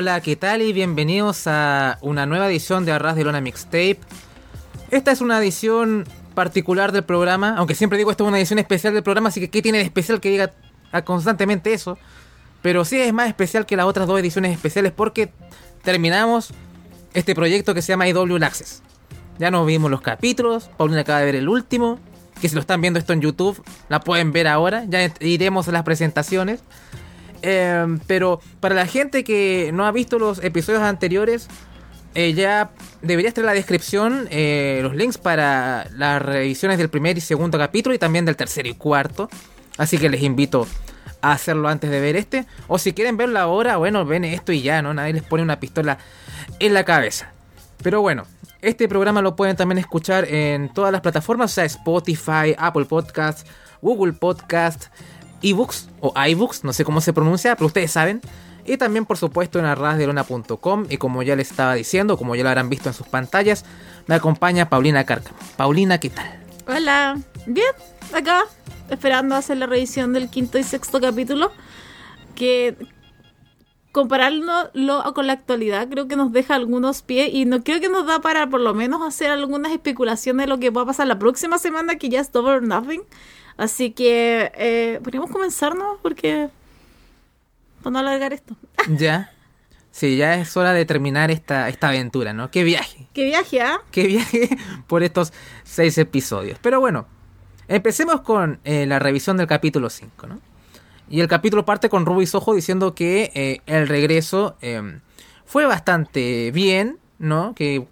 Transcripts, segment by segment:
Hola, ¿qué tal? Y bienvenidos a una nueva edición de Arras de Lona Mixtape. Esta es una edición particular del programa, aunque siempre digo esto es una edición especial del programa, así que ¿qué tiene de especial que diga constantemente eso? Pero sí es más especial que las otras dos ediciones especiales porque terminamos este proyecto que se llama IW Access. Ya nos vimos los capítulos, Paulina acaba de ver el último, que si lo están viendo esto en YouTube, la pueden ver ahora, ya iremos a las presentaciones. Eh, pero para la gente que no ha visto los episodios anteriores, eh, ya debería estar en la descripción eh, los links para las revisiones del primer y segundo capítulo y también del tercero y cuarto. Así que les invito a hacerlo antes de ver este. O si quieren verlo ahora, bueno, ven esto y ya, ¿no? Nadie les pone una pistola en la cabeza. Pero bueno, este programa lo pueden también escuchar en todas las plataformas, o sea, Spotify, Apple Podcasts, Google Podcasts, ebooks o iBooks, no sé cómo se pronuncia, pero ustedes saben. Y también, por supuesto, en arrasdelona.com. Y como ya les estaba diciendo, como ya lo habrán visto en sus pantallas, me acompaña Paulina Cárcamo. Paulina, ¿qué tal? Hola, bien, acá, esperando hacer la revisión del quinto y sexto capítulo. Que compararlo con la actualidad creo que nos deja algunos pies y no creo que nos da para por lo menos hacer algunas especulaciones de lo que va a pasar la próxima semana que ya es Double or Nothing. Así que eh, podríamos comenzarnos porque para no alargar esto. Ya. Sí, ya es hora de terminar esta, esta aventura, ¿no? Qué viaje. Qué viaje, ¿ah? Qué viaje por estos seis episodios. Pero bueno, empecemos con eh, la revisión del capítulo 5, ¿no? Y el capítulo parte con Ruby Soho diciendo que eh, el regreso em, fue bastante bien, ¿no? Que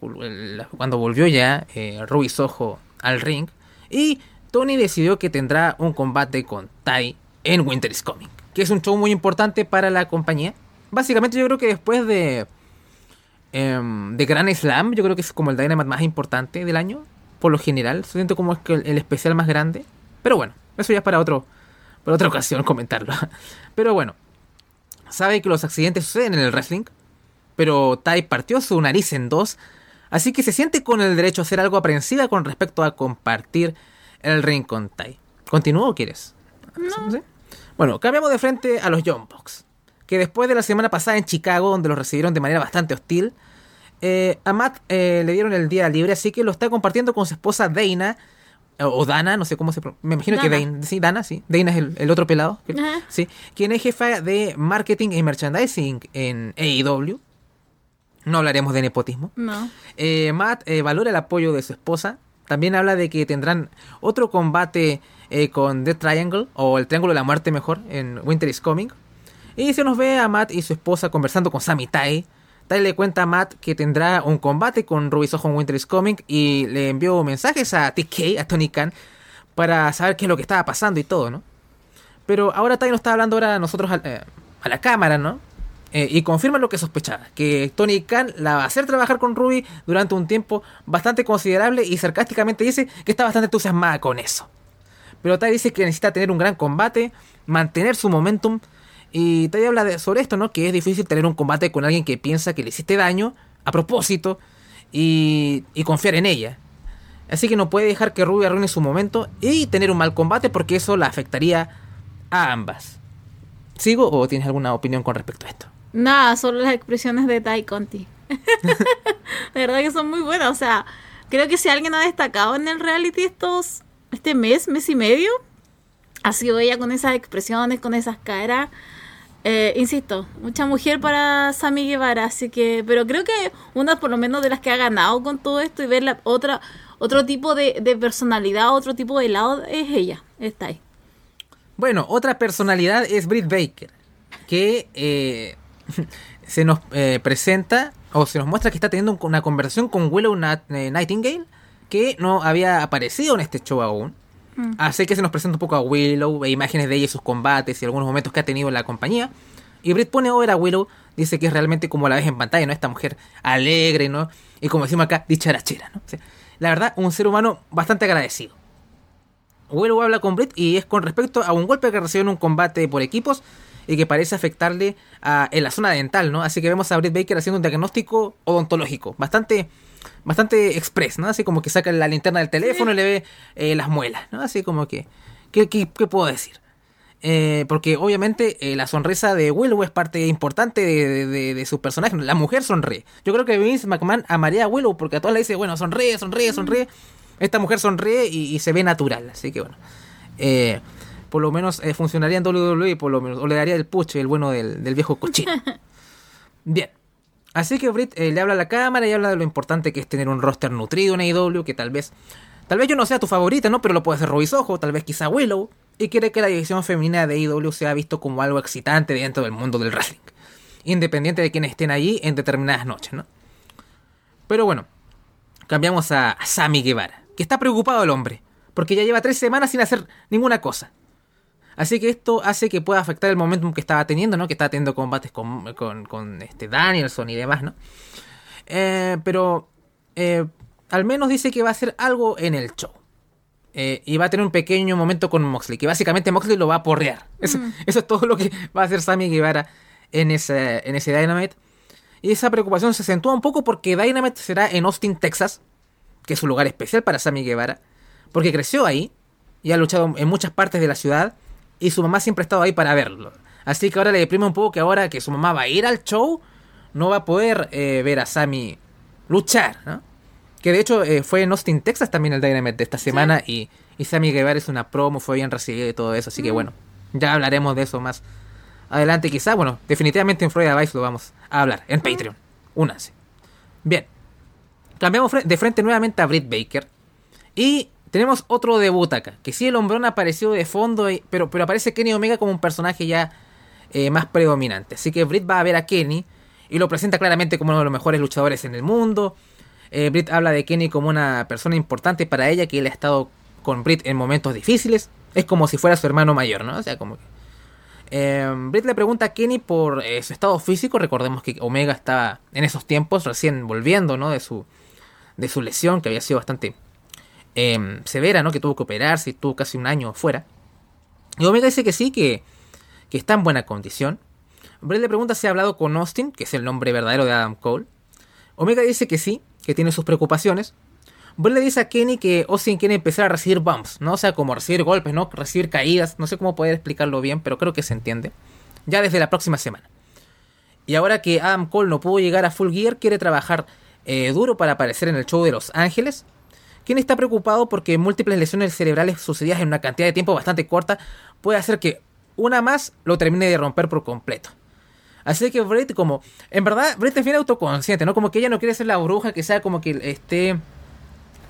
cuando volvió ya eh, Ruby Soho al ring. Y Tony decidió que tendrá un combate con Tai en Winter is Coming. Que es un show muy importante para la compañía. Básicamente yo creo que después de... Em, de Grand Slam, yo creo que es como el Dynamite más importante del año. Por lo general. Siento como es que el especial más grande. Pero bueno, eso ya es para otro por otra ocasión comentarlo. Pero bueno, sabe que los accidentes suceden en el wrestling, pero Tai partió su nariz en dos, así que se siente con el derecho a hacer algo aprensiva con respecto a compartir el ring con Tai. ¿Continúo o quieres? No. Bueno, cambiamos de frente a los Young Bucks, que después de la semana pasada en Chicago, donde los recibieron de manera bastante hostil, eh, a Matt eh, le dieron el día libre, así que lo está compartiendo con su esposa Dana, o Dana, no sé cómo se me imagino que Dana, sí, Dana, sí, Dana es el, otro pelado, sí, quien es jefa de marketing y merchandising en AEW. No hablaremos de nepotismo. No. Eh, Matt valora el apoyo de su esposa. También habla de que tendrán otro combate eh, con The Triangle, o el Triángulo de la Muerte mejor, en Winter is Coming. Y se nos ve a Matt y su esposa conversando con Sami Tai Tal le cuenta a Matt que tendrá un combate con Ruby Soho en Winter is Coming y le envió mensajes a TK, a Tony Khan, para saber qué es lo que estaba pasando y todo, ¿no? Pero ahora Tai nos está hablando ahora a nosotros a, eh, la cámara, ¿no? Eh, y confirma lo que sospechaba, que Tony Khan la va a hacer trabajar con Ruby durante un tiempo bastante considerable y sarcásticamente dice que está bastante entusiasmada con eso. Pero Tai dice que necesita tener un gran combate, mantener su momentum y te habla de, sobre esto, ¿no? Que es difícil tener un combate con alguien que piensa que le hiciste daño a propósito y, confiar en ella. Así que no puede dejar que Ruby arruine su momento y tener un mal combate porque eso la afectaría a ambas. ¿Sigo o tienes alguna opinión con respecto a esto? Nada, solo las expresiones de Tai Conti. de verdad que son muy buenas. O sea, creo que si alguien ha destacado en el reality estos, este mes, mes y medio, ha sido ella con esas expresiones, con esas caras. Eh, insisto, mucha mujer para Sami Guevara, así que, pero creo que una por lo menos de las que ha ganado con todo esto y ver la otra, otro tipo de, personalidad, otro tipo de lado es ella, está ahí. Bueno, otra personalidad es Britt Baker, que eh, se nos eh, presenta o se nos muestra que está teniendo una conversación con Willow Nightingale, que no había aparecido en este show aún. Mm. Así que se nos presenta un poco a Willow, e imágenes de ella y sus combates y algunos momentos que ha tenido en la compañía. Y Britt pone over a Willow, dice que es realmente como la ves en pantalla, ¿no? Esta mujer alegre, ¿no? Y como decimos acá, dicharachera, ¿no? la verdad, un ser humano bastante agradecido. Willow habla con Britt y es con respecto a un golpe que recibió en un combate por equipos y que parece afectarle a, en la zona dental, ¿no? Así que vemos a Britt Baker haciendo un diagnóstico odontológico, bastante bastante express, ¿no? Así como que saca la linterna del teléfono y le ve eh, las muelas, ¿no? Así como que, ¿qué, puedo decir? Eh, porque obviamente eh, la sonrisa de Willow es parte importante de, de, de, su personaje. La mujer sonríe. Yo creo que Vince McMahon amaría a Willow porque a todas le dice, bueno, sonríe, sonríe, sonríe. Esta mujer sonríe y, y se ve natural. Así que bueno. Por lo menos eh, funcionaría en WWE, por lo menos. O le daría el puche, el bueno del, del viejo cochino. Bien. Así que Britt eh, le habla a la cámara y habla de lo importante que es tener un roster nutrido en AEW, que tal vez, tal vez yo no sea tu favorita, ¿no? Pero lo puede hacer Ruiz Ojo, tal vez quizá Willow, y quiere que la división femenina de AEW sea visto como algo excitante dentro del mundo del wrestling, independiente de quienes estén allí en determinadas noches, ¿no? Pero bueno, cambiamos a, a Sammy Guevara, que está preocupado el hombre, porque ya lleva tres semanas sin hacer ninguna cosa. Así que esto hace que pueda afectar el momentum que estaba teniendo, ¿no? Que estaba teniendo combates con, con, con este Danielson y demás, ¿no? Eh, pero eh, al menos dice que va a hacer algo en el show. Eh, y va a tener un pequeño momento con Moxley, que básicamente Moxley lo va a porrear. Eso, mm. eso es todo lo que va a hacer Sammy Guevara en ese, en ese Dynamite. Y esa preocupación se acentúa un poco porque Dynamite será en Austin, Texas, que es un lugar especial para Sammy Guevara, porque creció ahí y ha luchado en muchas partes de la ciudad y su mamá siempre ha estado ahí para verlo. Así que ahora le deprime un poco que ahora que su mamá va a ir al show, no va a poder eh, ver a Sammy luchar, ¿no? Que de hecho eh, fue en Austin, Texas también el Dynamite de esta semana sí. y, y Sammy Guevara es una promo, fue bien recibido y todo eso, así mm. que bueno, ya hablaremos de eso más adelante quizá, bueno, definitivamente en Florida Vice lo vamos a hablar, en Patreon, únanse. Bien, cambiamos de frente nuevamente a Britt Baker y tenemos otro debut acá. Que sí, el hombrón apareció de fondo, pero, pero aparece Kenny Omega como un personaje ya eh, más predominante. Así que Britt va a ver a Kenny y lo presenta claramente como uno de los mejores luchadores en el mundo. Eh, Britt habla de Kenny como una persona importante para ella, que él ha estado con Britt en momentos difíciles. Es como si fuera su hermano mayor, ¿no? O sea, como que... Eh, Britt le pregunta a Kenny por eh, su estado físico. Recordemos que Omega estaba en esos tiempos recién volviendo, ¿no? De su, de su lesión, que había sido bastante eh, severa, ¿no? Que tuvo que operarse y tuvo casi un año fuera. Y Omega dice que sí, que, que está en buena condición. Brett le pregunta si ha hablado con Austin, que es el nombre verdadero de Adam Cole. Omega dice que sí, que tiene sus preocupaciones. Brett le dice a Kenny que Austin quiere empezar a recibir bumps, ¿no? O sea, como recibir golpes, ¿no? Recibir caídas. No sé cómo poder explicarlo bien, pero creo que se entiende. Ya desde la próxima semana. Y ahora que Adam Cole no pudo llegar a Full Gear, quiere trabajar eh, duro para aparecer en el show de Los Ángeles quien está preocupado porque múltiples lesiones cerebrales sucedidas en una cantidad de tiempo bastante corta puede hacer que una más lo termine de romper por completo. Así que Brett como, en verdad, Brett es bien autoconsciente, ¿no? Como que ella no quiere ser la bruja que sea como que esté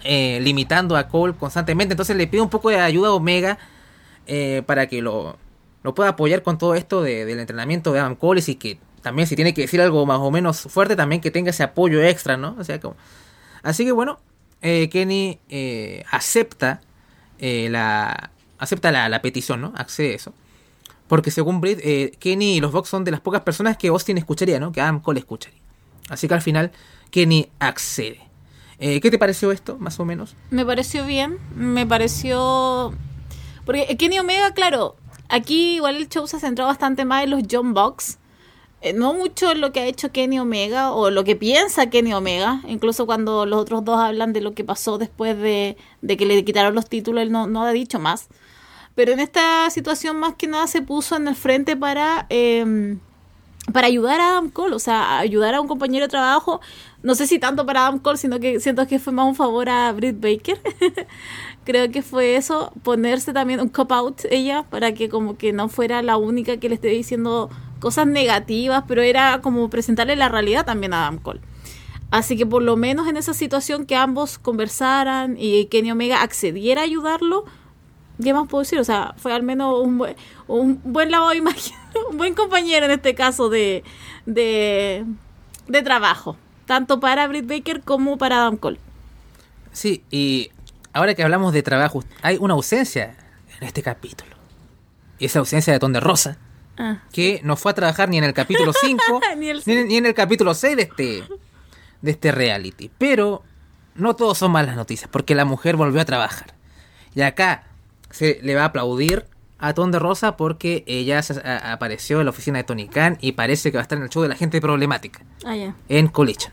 eh, limitando a Cole constantemente. Entonces le pide un poco de ayuda a Omega eh, para que lo, pueda apoyar con todo esto de, del entrenamiento de Adam Cole y que también si tiene que decir algo más o menos fuerte también que tenga ese apoyo extra, ¿no? O sea, como... Así que bueno, eh, Kenny eh, acepta eh, la acepta la, petición, ¿no? Accede a eso. Porque según Britt, eh, Kenny y los Vox son de las pocas personas que Austin escucharía, ¿no? Que Adam Cole escucharía. Así que al final Kenny accede. ¿Qué te pareció esto, más o menos? Me pareció bien. Me pareció... Porque Kenny Omega, claro, aquí igual el show se centró bastante más en los John Box no mucho lo que ha hecho Kenny Omega o lo que piensa Kenny Omega, incluso cuando los otros dos hablan de lo que pasó después de, de que le quitaron los títulos, él no, no, ha dicho más. Pero en esta situación más que nada se puso en el frente para, eh, para ayudar a Adam Cole, o sea, ayudar a un compañero de trabajo, no sé si tanto para Adam Cole, sino que siento que fue más un favor a Britt Baker. Creo que fue eso, ponerse también un cop-out ella, para que como que no fuera la única que le esté diciendo cosas negativas, pero era como presentarle la realidad también a Adam Cole. Así que por lo menos en esa situación que ambos conversaran y Kenny Omega accediera a ayudarlo, ¿qué más puedo decir? O sea, fue al menos un buen, un buen lavado de imagen, un buen compañero en este caso de, de, de trabajo, tanto para Britt Baker como para Adam Cole. Sí, y ahora que hablamos de trabajo, hay una ausencia en este capítulo. Y esa ausencia de Ton de Rosa Ah. que no fue a trabajar ni en el capítulo 5 ni, ni, ni, en el capítulo 6 de este, de este reality. Pero no todos son malas noticias, porque la mujer volvió a trabajar. Y acá se le va a aplaudir a Ton de Rosa porque ella se, a, apareció en la oficina de Tony Khan y parece que va a estar en el show de la gente problemática. Ah, yeah. En Collision.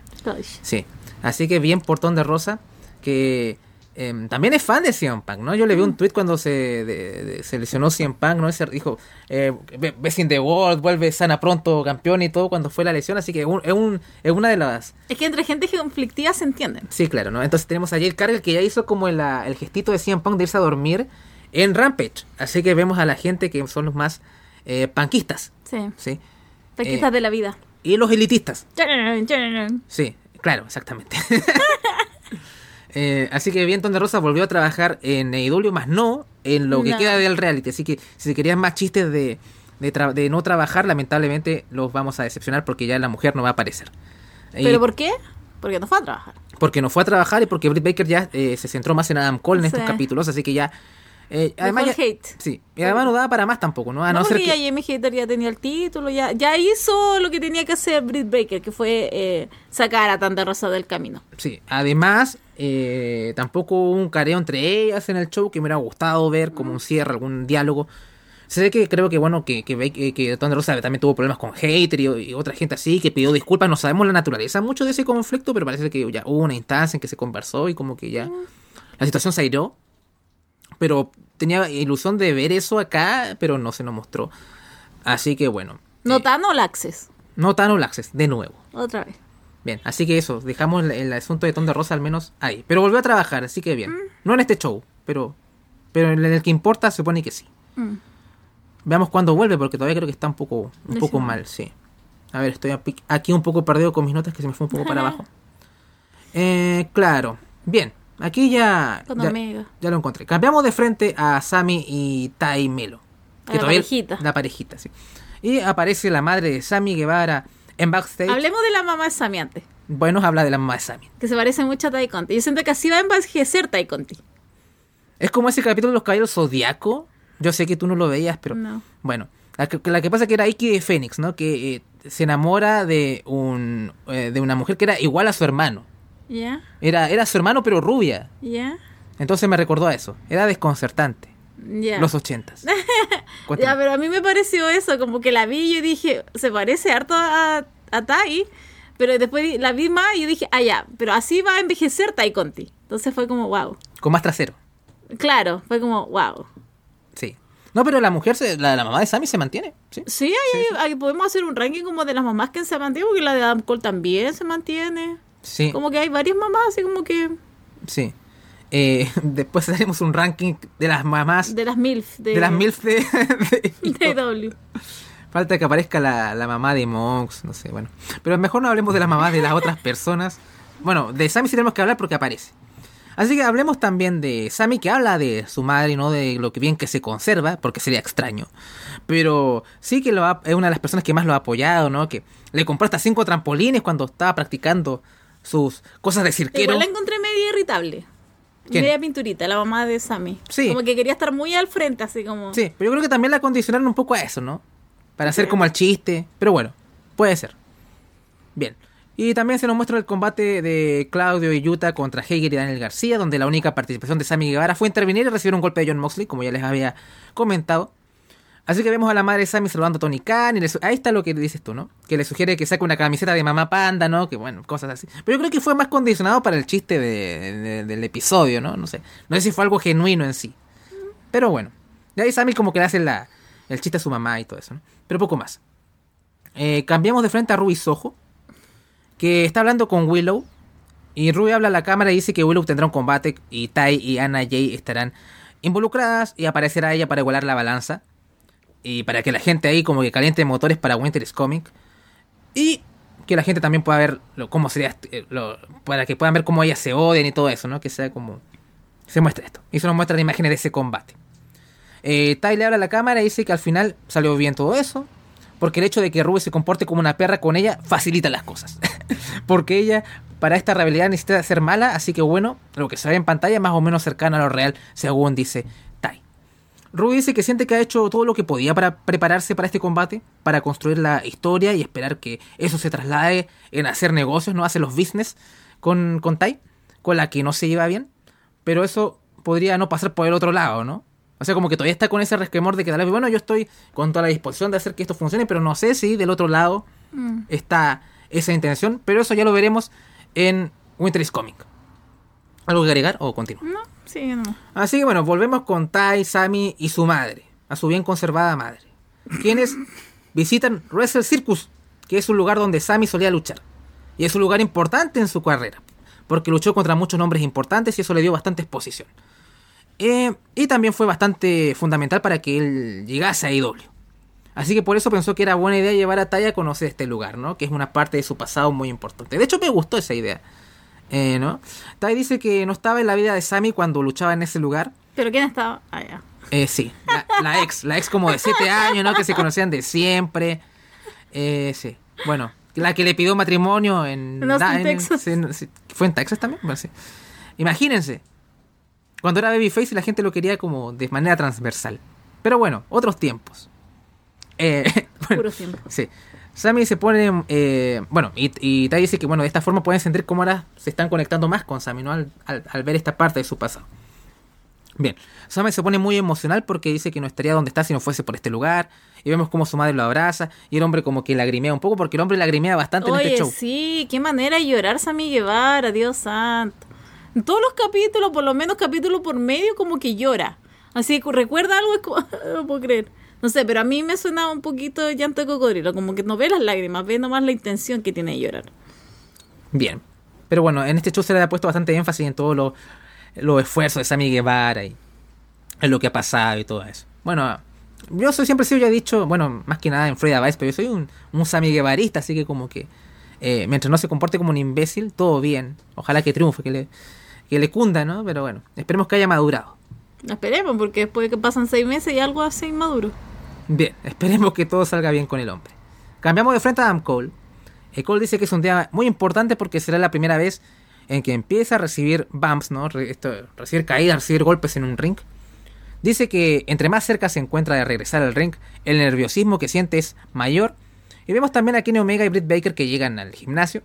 Sí. Así que bien por Ton de Rosa que em, también es fan de CM Punk, ¿no? Yo le vi un tweet cuando se, de- de- se lesionó CM Punk, ¿no? Ese dijo, eh, "Be- Best in the World, vuelve sana pronto, campeón y todo cuando fue la lesión, así que un- es, un, es una de las... Es que entre gente conflictiva se entienden. Sí, claro, ¿no? Entonces tenemos a Jade Cargill que ya hizo como el, el gestito de CM Punk de irse a dormir en Rampage, así que vemos a la gente que son los más eh, punkistas, Sí. ¿sí? Paquistas Eh, de la vida. Y los elitistas. Sí, claro, exactamente. Eh, así que bien, Tonde Rosa volvió a trabajar en AEW, más no en lo que No. queda del reality. Así que si querían más chistes de, de, tra- de no trabajar, lamentablemente los vamos a decepcionar porque ya la mujer no va a aparecer. Y- ¿Pero por qué? Porque no fue a trabajar. porque no fue a trabajar y porque Britt Baker ya eh, se centró más en Adam Cole en estos capítulos, así que ya... eh, además ya- hate. Sí, y además no daba para más tampoco, ¿no? A no, no, ser porque que... ya Jamie Hater ya tenía el título, ya, ya hizo lo que tenía que hacer Britt Baker, que fue eh, sacar a Tanta Rosa del camino. Sí, además, eh, tampoco hubo un careo entre ellas en el show que me hubiera gustado ver como un cierre, algún diálogo. Ve que creo que bueno, que, que, eh, que Thunder Rosa también tuvo problemas con Hater y, y otra gente así, que pidió disculpas. No sabemos la naturaleza mucho de ese conflicto, pero parece que ya hubo una instancia en que se conversó y como que ya la situación se airó. Pero tenía ilusión de ver eso acá, pero no se nos mostró. Así que bueno. No eh, tan All Access, no tan All Access, de nuevo. otra vez. Bien, así que eso, dejamos el, el asunto de Ton de Rosa al menos ahí. Pero volvió a trabajar, así que bien. No en este show, pero, pero en el que importa se supone que sí. Mm. Veamos cuándo vuelve, porque todavía creo que está un poco, un poco mal, sí. A ver, estoy aquí un poco perdido con mis notas que se me fue un poco para abajo. Eh, claro, bien. Aquí ya, ya, lo encontré. Cambiamos de frente a Sammy y Tai Melo. La parejita. La parejita, sí. Y aparece la madre de Sammy Guevara en backstage. Hablemos de la mamá de Sammy antes, Bueno, habla de la mamá de Sammy. que se parece mucho a Tai Conti. Yo siento que así va a envejecer Tai Conti. Es como ese capítulo de los caballeros zodiaco. Yo sé que tú no lo veías, pero No. bueno. La que, la que pasa que era Iki de Fénix, ¿no? Que eh, se enamora de un eh, de una mujer que era igual a su hermano. ¿Ya? Era, era su hermano, pero rubia. Entonces me recordó a eso. Era desconcertante. Los ochentas. Ya, pero a mí me pareció eso, como que la vi y yo dije, se parece harto a, a Tai, pero después la vi más y yo dije, ah, ya, pero así va a envejecer Tai Conti. Entonces fue como, wow. Con más trasero. Claro, fue como, wow. Sí. No, pero la mujer, se- la, la mamá de Sammy se mantiene. Sí. Sí, ahí, ahí podemos hacer un ranking como de las mamás que se mantienen, porque la de Adam Cole también se mantiene. Sí. Como que hay varias mamás, así como que Sí. Eh, después haremos un ranking de las mamás. De, las MILF. De, las MILF de, de- de W. Falta que aparezca la, la mamá de Mox, no sé, bueno. Pero mejor no hablemos de las mamás de las otras personas. Bueno, de Sammy sí tenemos que hablar porque aparece. Así que hablemos también de Sammy que habla de su madre y no de lo que bien que se conserva, porque sería extraño. Pero sí que lo ha- es una de las personas que más lo ha apoyado, ¿no? Que le compró hasta cinco trampolines cuando estaba practicando sus cosas de cirquero. Igual la encontré media irritable. ¿Quién? Media pinturita, la mamá de Sammy. Sí. Como que quería estar muy al frente, así como... Sí, pero yo creo que también la condicionaron un poco a eso, ¿no? Para hacer como el chiste. Pero bueno, puede ser. Bien. Y también se nos muestra el combate de Claudio y Yuta contra Hager y Daniel García, donde la única participación de Sammy Guevara fue intervenir y recibir un golpe de John Moxley, como ya les había comentado. Así que vemos a la madre Sammy saludando a Tony Khan y ahí está lo que dices tú, ¿no? Que le sugiere que saque una camiseta de mamá panda, ¿no? Que bueno, cosas así. Pero yo creo que fue más condicionado para el chiste de- de- del episodio, ¿no? No sé. No sé si fue algo genuino en sí. Pero bueno. De ahí Sammy como que le hace el chiste a su mamá y todo eso, ¿no? Pero poco más. Eh, cambiamos de frente a Ruby Soho, que está hablando con Willow. Y Ruby habla a la cámara y dice que Willow tendrá un combate y Tai y Anna Jay estarán involucradas y aparecerá ella para igualar la balanza. Y para que la gente ahí como que caliente motores para Winter is Coming. Y que la gente también pueda ver cómo sería, eh, para que puedan ver cómo ellas se odian y todo eso, ¿no? Que sea como... Se muestra esto. Y se nos muestran imágenes de ese combate. Eh, Ty le habla a la cámara y dice que al final salió bien todo eso. Porque el hecho de que Ruby se comporte como una perra con ella facilita las cosas. porque ella para esta rivalidad necesita ser mala. Así que bueno, lo que se ve en pantalla es más o menos cercano a lo real, según dice Ruby dice que siente que ha hecho todo lo que podía para prepararse para este combate, para construir la historia y esperar que eso se traslade en hacer negocios, no hacer los business con, con Tai, con la que no se lleva bien. Pero eso podría no pasar por el otro lado, ¿no? O sea, como que todavía está con ese resquemor de que tal vez, bueno, yo estoy con toda la disposición de hacer que esto funcione, pero no sé si del otro lado Mm. está esa intención. Pero eso ya lo veremos en Winter is Coming. ¿Algo que agregar o continúo? No, sí, no. Así que bueno, volvemos con Tai, Sami y su madre, a su bien conservada madre, quienes visitan Wrestle Circus, que es un lugar donde Sami solía luchar. Y es un lugar importante en su carrera, porque luchó contra muchos nombres importantes y eso le dio bastante exposición. Eh, y también fue bastante fundamental para que él llegase a IW. Así que por eso pensó que era buena idea llevar a Tai a conocer este lugar, ¿no? Que es una parte de su pasado muy importante. De hecho, me gustó esa idea. Eh, ¿no? Tai dice que no estaba en la vida de Sammy cuando luchaba en ese lugar. ¿Pero quién estaba? Ah, ya. Eh, sí, la, la ex, la ex como de 7 años, ¿no? Que se conocían de siempre. Eh, sí, bueno, la que le pidió matrimonio en... Da- Texas. sí. ¿Fue en Texas también? Bueno, sí. Imagínense, cuando era Babyface la gente lo quería como de manera transversal. Pero bueno, otros tiempos. Eh, bueno, Puro tiempo. Sí. Sammy se pone. eh, bueno, y, y Tai dice que bueno, de esta forma pueden sentir cómo ahora se están conectando más con Sammy, ¿no? Al, al- al ver esta parte de su pasado. Bien, Sammy se pone muy emocional porque dice que no estaría donde está si no fuese por este lugar. Y vemos cómo su madre lo abraza. Y el hombre como que lagrimea un poco porque el hombre lagrimea bastante en este show. sí, qué manera de llorar Sammy Guevara, Dios santo. En todos los capítulos, por lo menos capítulo por medio, como que llora. Así que recuerda algo, es como, no puedo creer. No sé, pero a mí me suena un poquito llanto de cocodrilo, como que no ve las lágrimas, ve nomás la intención que tiene de llorar. Bien. Pero bueno, en este show se le ha puesto bastante énfasis en todos los los esfuerzos de Sammy Guevara y en lo que ha pasado y todo eso. Bueno, yo soy, siempre he sido, ya he dicho, bueno, más que nada en Freda Vice, pero yo soy un, un Sammy Guevarista, así que como que eh, mientras no se comporte como un imbécil, todo bien. Ojalá que triunfe, que le, que le cunda, ¿no? Pero bueno, esperemos que haya madurado. Esperemos, porque después de que pasan seis meses y algo hace inmaduro. Bien, esperemos que todo salga bien con el hombre. Cambiamos de frente a Adam Cole. Eh, Cole dice que es un día muy importante porque será la primera vez en que empieza a recibir bumps, ¿no? Recibir caídas, recibir golpes en un ring. Dice que entre más cerca se encuentra de regresar al ring, el nerviosismo que siente es mayor. Y vemos también a Kenny Omega y Britt Baker que llegan al gimnasio.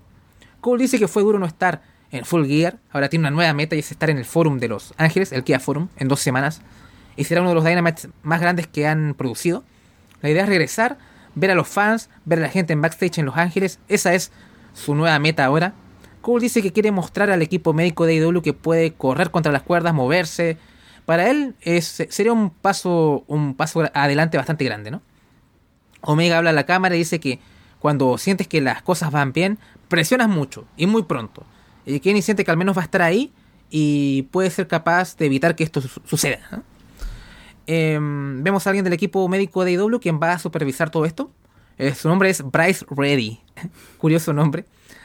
Cole dice que fue duro no estar en Full Gear. Ahora tiene una nueva meta y es estar en el Forum de Los Ángeles, el Kia Forum, en dos semanas. Y será uno de los Dynamites más grandes que han producido. La idea es regresar, ver a los fans, ver a la gente en backstage en Los Ángeles. Esa es su nueva meta ahora. Cole dice que quiere mostrar al equipo médico de AEW que puede correr contra las cuerdas, moverse. Para él es, sería un paso, un paso adelante bastante grande, ¿no? Omega habla a la cámara y dice que cuando sientes que las cosas van bien, presionas mucho y muy pronto. Y Kenny siente que al menos va a estar ahí y puede ser capaz de evitar que esto su- suceda. Em, vemos a alguien del equipo médico de IW quien va a supervisar todo esto. Eh, su nombre es Bryce Reddy. Curioso nombre.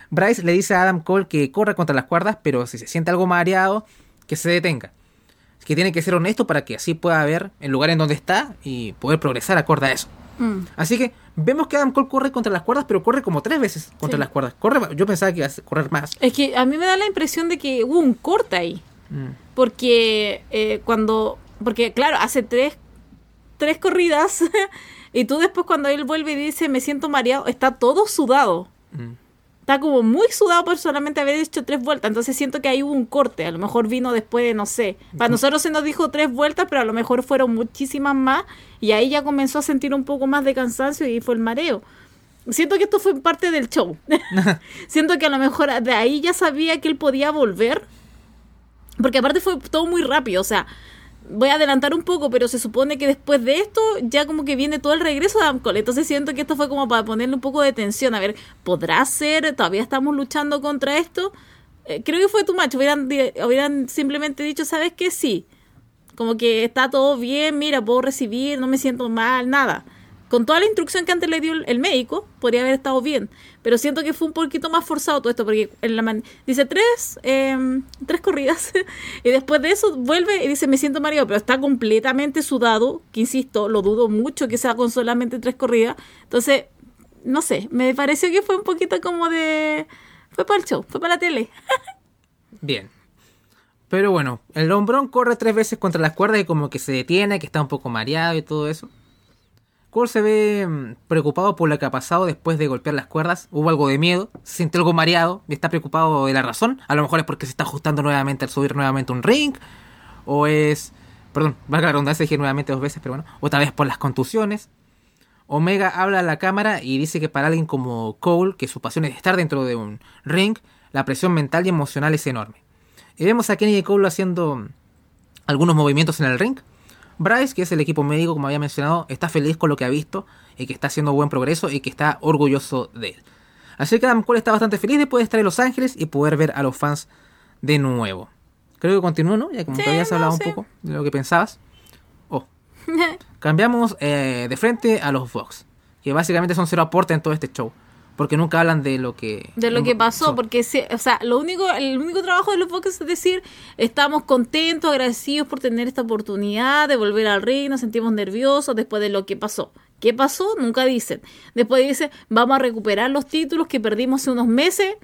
Bryce le dice a Adam Cole que corra contra las cuerdas, pero si se siente algo mareado, que se detenga. Que tiene que ser honesto para que así pueda ver el lugar en donde está y poder progresar acorde a eso. Mm. Así que vemos que Adam Cole corre contra las cuerdas, pero corre como tres veces contra Sí. las cuerdas. Corre, yo pensaba que iba a correr más. Es que a mí me da la impresión de que hubo un corte ahí. Mm. Porque eh, cuando. Porque, claro, hace tres, tres corridas. y tú después, cuando él vuelve y dice, me siento mareado, está todo sudado. Mm. Está como muy sudado por solamente haber hecho tres vueltas. Entonces siento que ahí hubo un corte. A lo mejor vino después de, no sé. Para nosotros se nos dijo tres vueltas, pero a lo mejor fueron muchísimas más. Y ahí ya comenzó a sentir un poco más de cansancio y fue el mareo. Siento que esto fue parte del show. siento que a lo mejor de ahí ya sabía que él podía volver. Porque aparte fue todo muy rápido. O sea, voy a adelantar un poco, pero se supone que después de esto ya como que viene todo el regreso de Adam Cole. Entonces siento que esto fue como para ponerle un poco de tensión. A ver, ¿podrá ser? ¿Todavía estamos luchando contra esto? Eh, creo que fue tu macho. Hubieran, hubieran simplemente dicho, ¿sabes qué? Sí. Como que está todo bien, mira, puedo recibir, no me siento mal, nada. Con toda la instrucción que antes le dio el, médico, podría haber estado bien. Pero siento que fue un poquito más forzado todo esto, porque en la man- dice tres, em, tres corridas, y después de eso vuelve y dice, me siento mareado, pero está completamente sudado, que insisto, lo dudo mucho que sea con solamente tres corridas. Entonces, no sé, me pareció que fue un poquito como de... Fue para el show, fue para la tele. Bien. Pero bueno, el hombrón corre tres veces contra las cuerdas y como que se detiene, que está un poco mareado y todo eso. Cole se ve mm, preocupado por lo que ha pasado después de golpear las cuerdas. Hubo algo de miedo, se siente algo mareado y está preocupado de la razón. A lo mejor es porque se está ajustando nuevamente al subir nuevamente un ring. O es... Perdón, valga la redundancia, dije nuevamente dos veces, pero bueno. Otra vez por las contusiones. Omega habla a la cámara y dice que para alguien como Cole, que su pasión es estar dentro de un ring, la presión mental y emocional es enorme. Y vemos a Kenny Cole haciendo algunos movimientos en el ring. Bryce, que es el equipo médico, como había mencionado, está feliz con lo que ha visto y que está haciendo buen progreso y que está orgulloso de él. Así que Adam Cole está bastante feliz de poder estar en Los Ángeles y poder ver a los fans de nuevo. Creo que continúo, ¿no? Ya como Sí, que habías no, hablado sí. un poco de lo que pensabas. Oh. Cambiamos eh, de frente a los Vox, que básicamente son cero aporte en todo este show. Porque nunca hablan de lo que... De lo que pasó, porque o sea, lo único, el único trabajo de los Fox es decir, estamos contentos, agradecidos por tener esta oportunidad de volver al ring, nos sentimos nerviosos después de lo que pasó. ¿Qué pasó? Nunca dicen. Después dicen, vamos a recuperar los títulos que perdimos hace unos meses,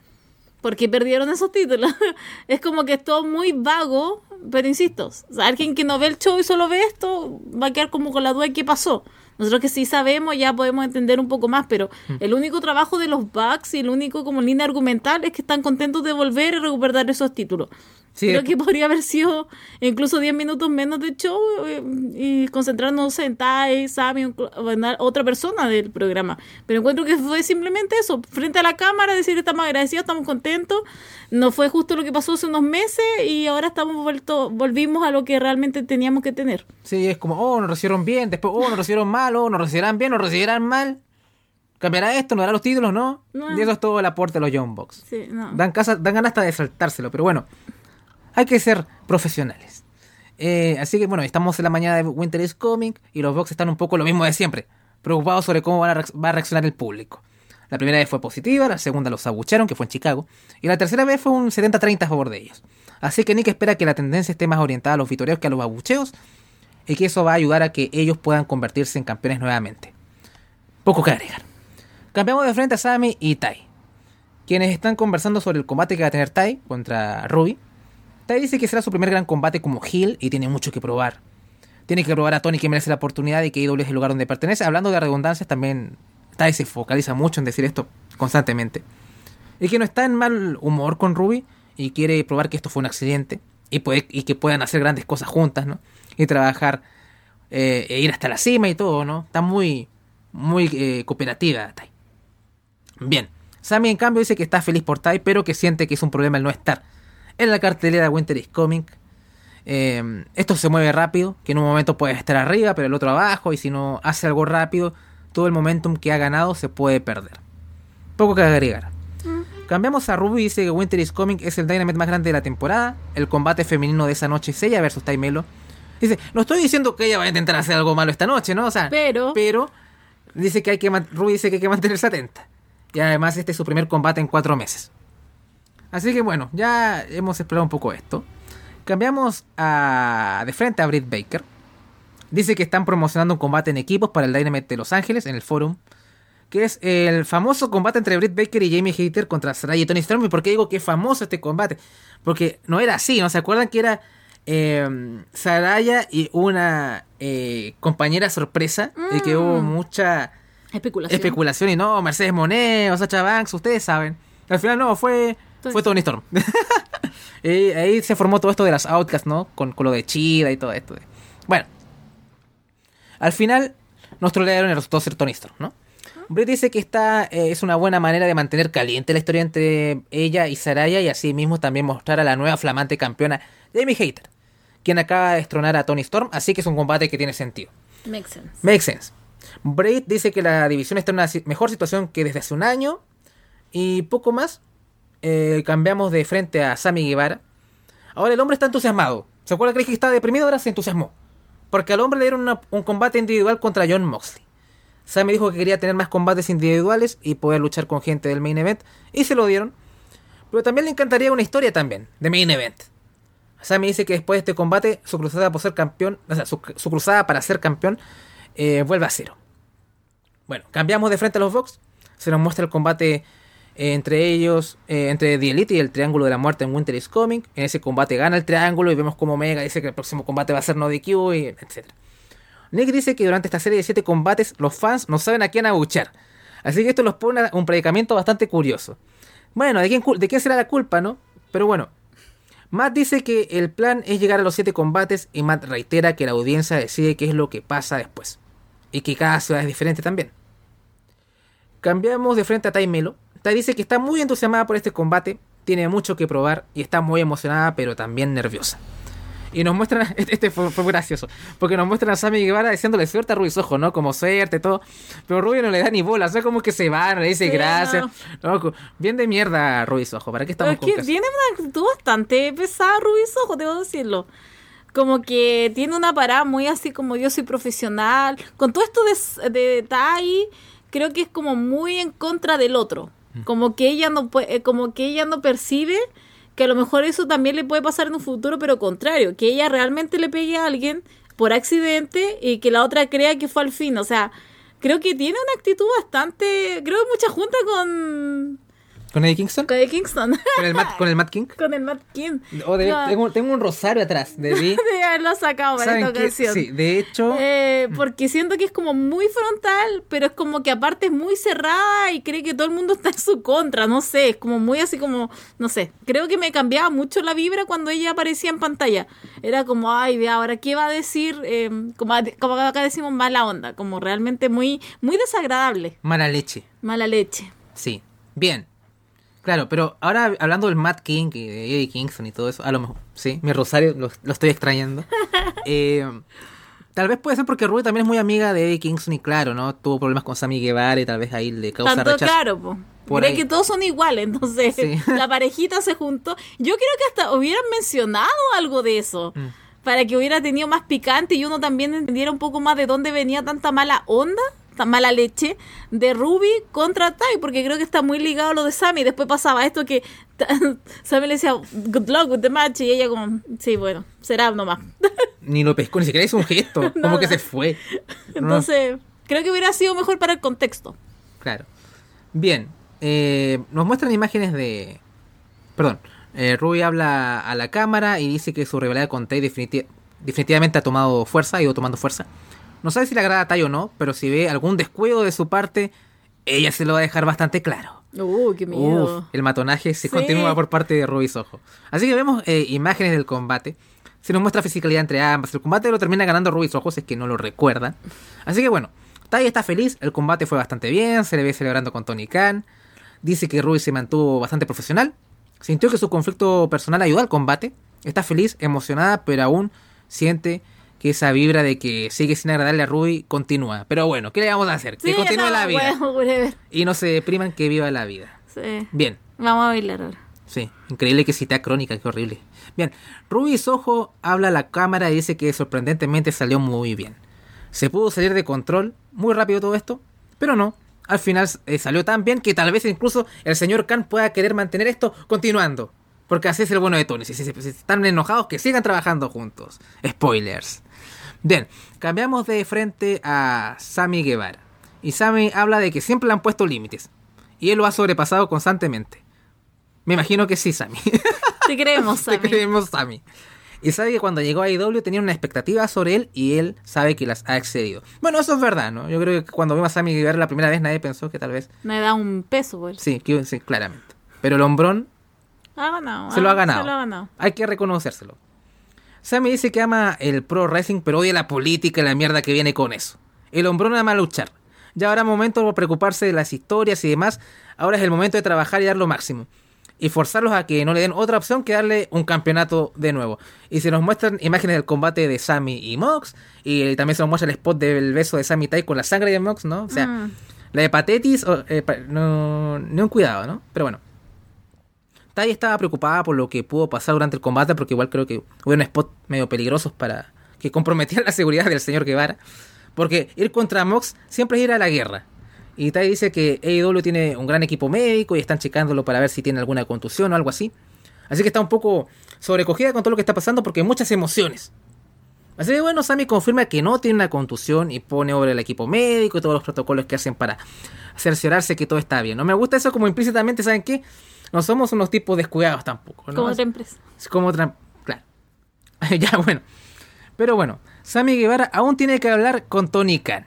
porque perdieron esos títulos. es como que es todo muy vago, pero insisto, o sea, alguien que no ve el show y solo ve esto, va a quedar como con la duda de qué pasó. Nosotros que sí sabemos ya podemos entender un poco más, pero Mm. el único trabajo de los Bucks y el único como línea argumental es que están contentos de volver y recuperar esos títulos. Sí, Creo que podría haber sido incluso 10 minutos menos de show eh, y concentrarnos en Tai, Sammy, o en otra persona del programa. Pero encuentro que fue simplemente eso, frente a la cámara, decir estamos agradecidos, estamos contentos. No fue justo lo que pasó hace unos meses y ahora estamos vuelto, volvimos a lo que realmente teníamos que tener. Sí, es como, oh, nos recibieron bien, después, oh, nos recibieron mal, oh, nos recibirán bien, nos recibirán mal. ¿Cambiará esto? ¿Nos dará los títulos? No. No. Y eso es todo el aporte de los Young Bucks. Sí, no. Dan, casa, dan ganas hasta de saltárselo, pero bueno, hay que ser profesionales. Eh, así que bueno, estamos en la mañana de Winter is Coming y los Bucks están un poco lo mismo de siempre, preocupados sobre cómo va a reaccionar el público. La primera vez fue positiva, la segunda los abucharon, que fue en Chicago, y la tercera vez fue un 70-30 a favor de ellos. Así que Nick espera que la tendencia esté más orientada a los vitoreos que a los abucheos, y que eso va a ayudar a que ellos puedan convertirse en campeones nuevamente. Poco que agregar. Cambiamos de frente a Sammy y Tai quienes están conversando sobre el combate que va a tener Tai contra Ruby. Tai dice que será su primer gran combate como heel y tiene mucho que probar. Tiene que probar a Tony que merece la oportunidad y que IW es el lugar donde pertenece. Hablando de redundancias, también Tai se focaliza mucho en decir esto constantemente. Y que no está en mal humor con Ruby y quiere probar que esto fue un accidente y, que puedan hacer grandes cosas juntas, ¿no? Y trabajar eh, e ir hasta la cima y todo, ¿no? Está muy, muy eh, cooperativa Tai. Bien. Sammy en cambio dice que está feliz por Tai, pero que siente que es un problema el no estar. En la cartelera de Winter is Coming. eh, esto se mueve rápido, que en un momento puede estar arriba, pero el otro abajo, y si no hace algo rápido, todo el momentum que ha ganado se puede perder. Poco que agregar. Cambiamos a Ruby y dice que Winter is Coming es el Dynamite más grande de la temporada. El combate femenino de esa noche es ella versus Tai Melo. Dice, no estoy diciendo que ella va a intentar hacer algo malo esta noche, ¿no? O sea, Pero- pero dice que hay que Ruby dice que hay que mantenerse atenta. Y además este es su primer combate en cuatro meses. Así que bueno, ya hemos explorado un poco esto. Cambiamos a de frente a Britt Baker. Dice que están promocionando un combate en equipos para el Dynamite de Los Ángeles en el forum. Que es el famoso combate entre Britt Baker y Jamie Hater contra Saraya y Tony Storm. ¿Y por qué digo que es famoso este combate? Porque no era así, ¿no? ¿Se acuerdan que era eh, Saraya y una eh, compañera sorpresa? Y que hubo mucha Especulación. especulación y no, Mercedes Monet o Sacha Banks, ustedes saben. Al final no, fue, Fue Tony Storm. y ahí se formó todo esto de las Outcasts, ¿no? Con, con lo de Chida y todo esto. Bueno. Al final, nuestro líder resultó ser Tony Storm, ¿no? Britt dice que esta eh, es una buena manera de mantener caliente la historia entre ella y Saraya y así mismo también mostrar a la nueva flamante campeona Jamie Hater, quien acaba de destronar a Tony Storm, así que es un combate que tiene sentido. Makes sense. Makes sense. Braid dice que la división está en una mejor situación que desde hace un año. Y poco más. Eh, cambiamos de frente a Sammy Guevara. Ahora el hombre está entusiasmado. ¿Se acuerda que que estaba deprimido? Ahora se entusiasmó. Porque al hombre le dieron un combate individual contra John Moxley. Sammy dijo que quería tener más combates individuales y poder luchar con gente del main event. Y se lo dieron. Pero también le encantaría una historia también de main event. Sammy dice que después de este combate, su cruzada por ser campeón, o sea, su, su cruzada para ser campeón, eh, vuelve a cero. Bueno, cambiamos de frente a los Vox. Se nos muestra el combate eh, entre ellos, eh, entre The Elite y el Triángulo de la Muerte en Winter is Coming. En ese combate gana el Triángulo y vemos como Omega dice que el próximo combate va a ser No DQ y etc. Nick dice que durante esta serie de 7 combates los fans no saben a quién abuchar. Así que esto los pone a un predicamento bastante curioso. Bueno, ¿de quién, ¿de quién será la culpa, no? Pero bueno, Matt dice que el plan es llegar a los 7 combates y Matt reitera que la audiencia decide qué es lo que pasa después. Y que cada ciudad es diferente también. Cambiamos de frente a Tai Melo. Tai dice que está muy entusiasmada por este combate. tiene mucho que probar y está muy emocionada, pero también nerviosa. Y nos muestran, este fue, fue gracioso, porque nos muestran a Sammy Guevara diciéndole suerte a Ruiz Ojo, ¿no? Como suerte, todo. Pero Rubio no le da ni bola, o sea, como que se va, no le dice Sí, gracias. No, bien de mierda, Ruiz Ojo, ¿para qué Pero estamos es con que tiene una actitud bastante pesada, Rubis Ojo, debo decirlo. Como que tiene una parada muy así como yo soy profesional. Con todo esto de, de Tai, creo que es como muy en contra del otro. Como que ella no puede, eh, como que ella no percibe que a lo mejor eso también le puede pasar en un futuro, pero contrario, que ella realmente le pegue a alguien por accidente y que la otra crea que fue al fin. O sea, creo que tiene una actitud bastante, creo que mucha junta con, ¿Con Eddie Kingston? con el Kingston. ¿Con el Matt, con el Matt King? con el Matt King. Oh, de- No, tengo, tengo un rosario atrás. Debí. de haberlo sacado para ¿Saben esta ocasión. Sí, de hecho. Eh, porque siento que es como muy frontal, pero es como que aparte es muy cerrada y cree que todo el mundo está en su contra, no sé, es como muy así como, no sé, creo que me cambiaba mucho la vibra cuando ella aparecía en pantalla. Era como, ay, ve ahora, ¿qué va a decir? Eh, como, como acá decimos, mala onda, como realmente muy, muy desagradable, Mala leche. mala leche. Sí. Bien. Claro, pero ahora hablando del Matt King y de Eddie Kingston y todo eso, a lo mejor, sí, mi rosario lo, lo estoy extrañando. Eh, tal vez puede ser porque Rui también es muy amiga de Eddie Kingston y claro, ¿no? Tuvo problemas con Sammy Guevara y tal vez ahí le causa Tanto rechazo. claro, po. Por ahí. que todos son iguales, entonces Sí. la parejita se juntó. Yo creo que hasta hubieran mencionado algo de eso. Mm. Para que hubiera tenido más picante y uno también entendiera un poco más de dónde venía tanta mala onda, mala leche de Ruby contra Tai, porque creo que está muy ligado a lo de Sammy. Después pasaba esto que Sammy le decía, good luck with the match, y ella como, sí, bueno, será nomás. Ni lo pescó, ni siquiera hizo un gesto, como que se fue. No, Entonces, creo que hubiera sido mejor para el contexto. Claro. Bien. eh, nos muestran imágenes de. Perdón. Eh, Ruby habla a la cámara y dice que su rivalidad con Tai definiti- definitivamente ha tomado fuerza, ha ido tomando fuerza. No sabe si le agrada a Tai o no, pero si ve algún descuido de su parte, ella se lo va a dejar bastante claro. Uh, qué miedo. Uf, el matonaje se Sí. continúa por parte de Ruby Soho. Así que vemos eh, imágenes del combate. Se nos muestra fisicalidad entre ambas. El combate lo termina ganando Ruby Soho, si es que no lo recuerdan. Así que bueno, Tai está feliz. El combate fue bastante bien. Se le ve celebrando con Tony Khan. Dice que Ruby se mantuvo bastante profesional. Sintió que su conflicto personal ayudó al combate. Está feliz, emocionada, pero aún siente que esa vibra de que sigue sin agradarle a Ruby continúa. Pero bueno, ¿qué le vamos a hacer? Que continúe no, la vida. bueno. Y no se depriman, que viva la vida. Sí. Bien. Vamos a bailar ahora. Sí, increíble que cita crónica, qué horrible. Bien, Ruby Soho habla a la cámara y dice que sorprendentemente salió muy bien. Se pudo salir de control, muy rápido todo esto, pero no. Al final eh, salió tan bien que tal vez incluso el señor Khan pueda querer mantener esto continuando. Porque así es el bueno de Tony. Si- si- si están enojados, que sigan trabajando juntos. Spoilers. Bien, cambiamos de frente a Sammy Guevara. Y Sammy habla de que siempre le han puesto límites. Y él lo ha sobrepasado constantemente. Me imagino que sí, Sammy. Te creemos, Te Sammy. creemos, Sammy. Y sabe que cuando llegó a IW tenía una expectativa sobre él y él sabe que las ha excedido. Bueno, eso es verdad, ¿no? Yo creo que cuando vimos a Sammy Guevara la primera vez nadie pensó que tal vez... Me da un peso, pues. Sí, que, sí, claramente. Pero el hombrón Ha ganado. se lo ha ah, ganado. Se lo ha ganado. Hay que reconocérselo. Sammy dice que ama el pro wrestling, pero odia la política y la mierda que viene con eso. El hombrón ama luchar. Ya habrá momento por preocuparse de las historias y demás. Ahora es el momento de trabajar y dar lo máximo. Y forzarlos a que no le den otra opción que darle un campeonato de nuevo. Y se nos muestran imágenes del combate de Sammy y Mox. Y también se nos muestra el spot del beso de Sammy Tai con la sangre de Mox, ¿no? O sea, Mm. la hepatitis, o, eh, no, ni un cuidado, ¿no? Pero bueno. Tai estaba preocupada por lo que pudo pasar durante el combate, porque igual creo que hubo spot medio peligrosos para que comprometían la seguridad del señor Guevara. Porque ir contra Mox siempre es ir a la guerra. Y Tai dice que AEW tiene un gran equipo médico y están checándolo para ver si tiene alguna contusión o algo así. Así que está un poco sobrecogida con todo lo que está pasando porque hay muchas emociones. Así que bueno, Sammy confirma que no tiene una contusión y pone obra el equipo médico y todos los protocolos que hacen para cerciorarse que todo está bien. No me gusta eso como implícitamente, ¿saben qué? No somos unos tipos descuidados tampoco. ¿no? Como otra empresa. es como otra... Claro. ya, bueno. Pero bueno, Sammy Guevara aún tiene que hablar con Tony Khan.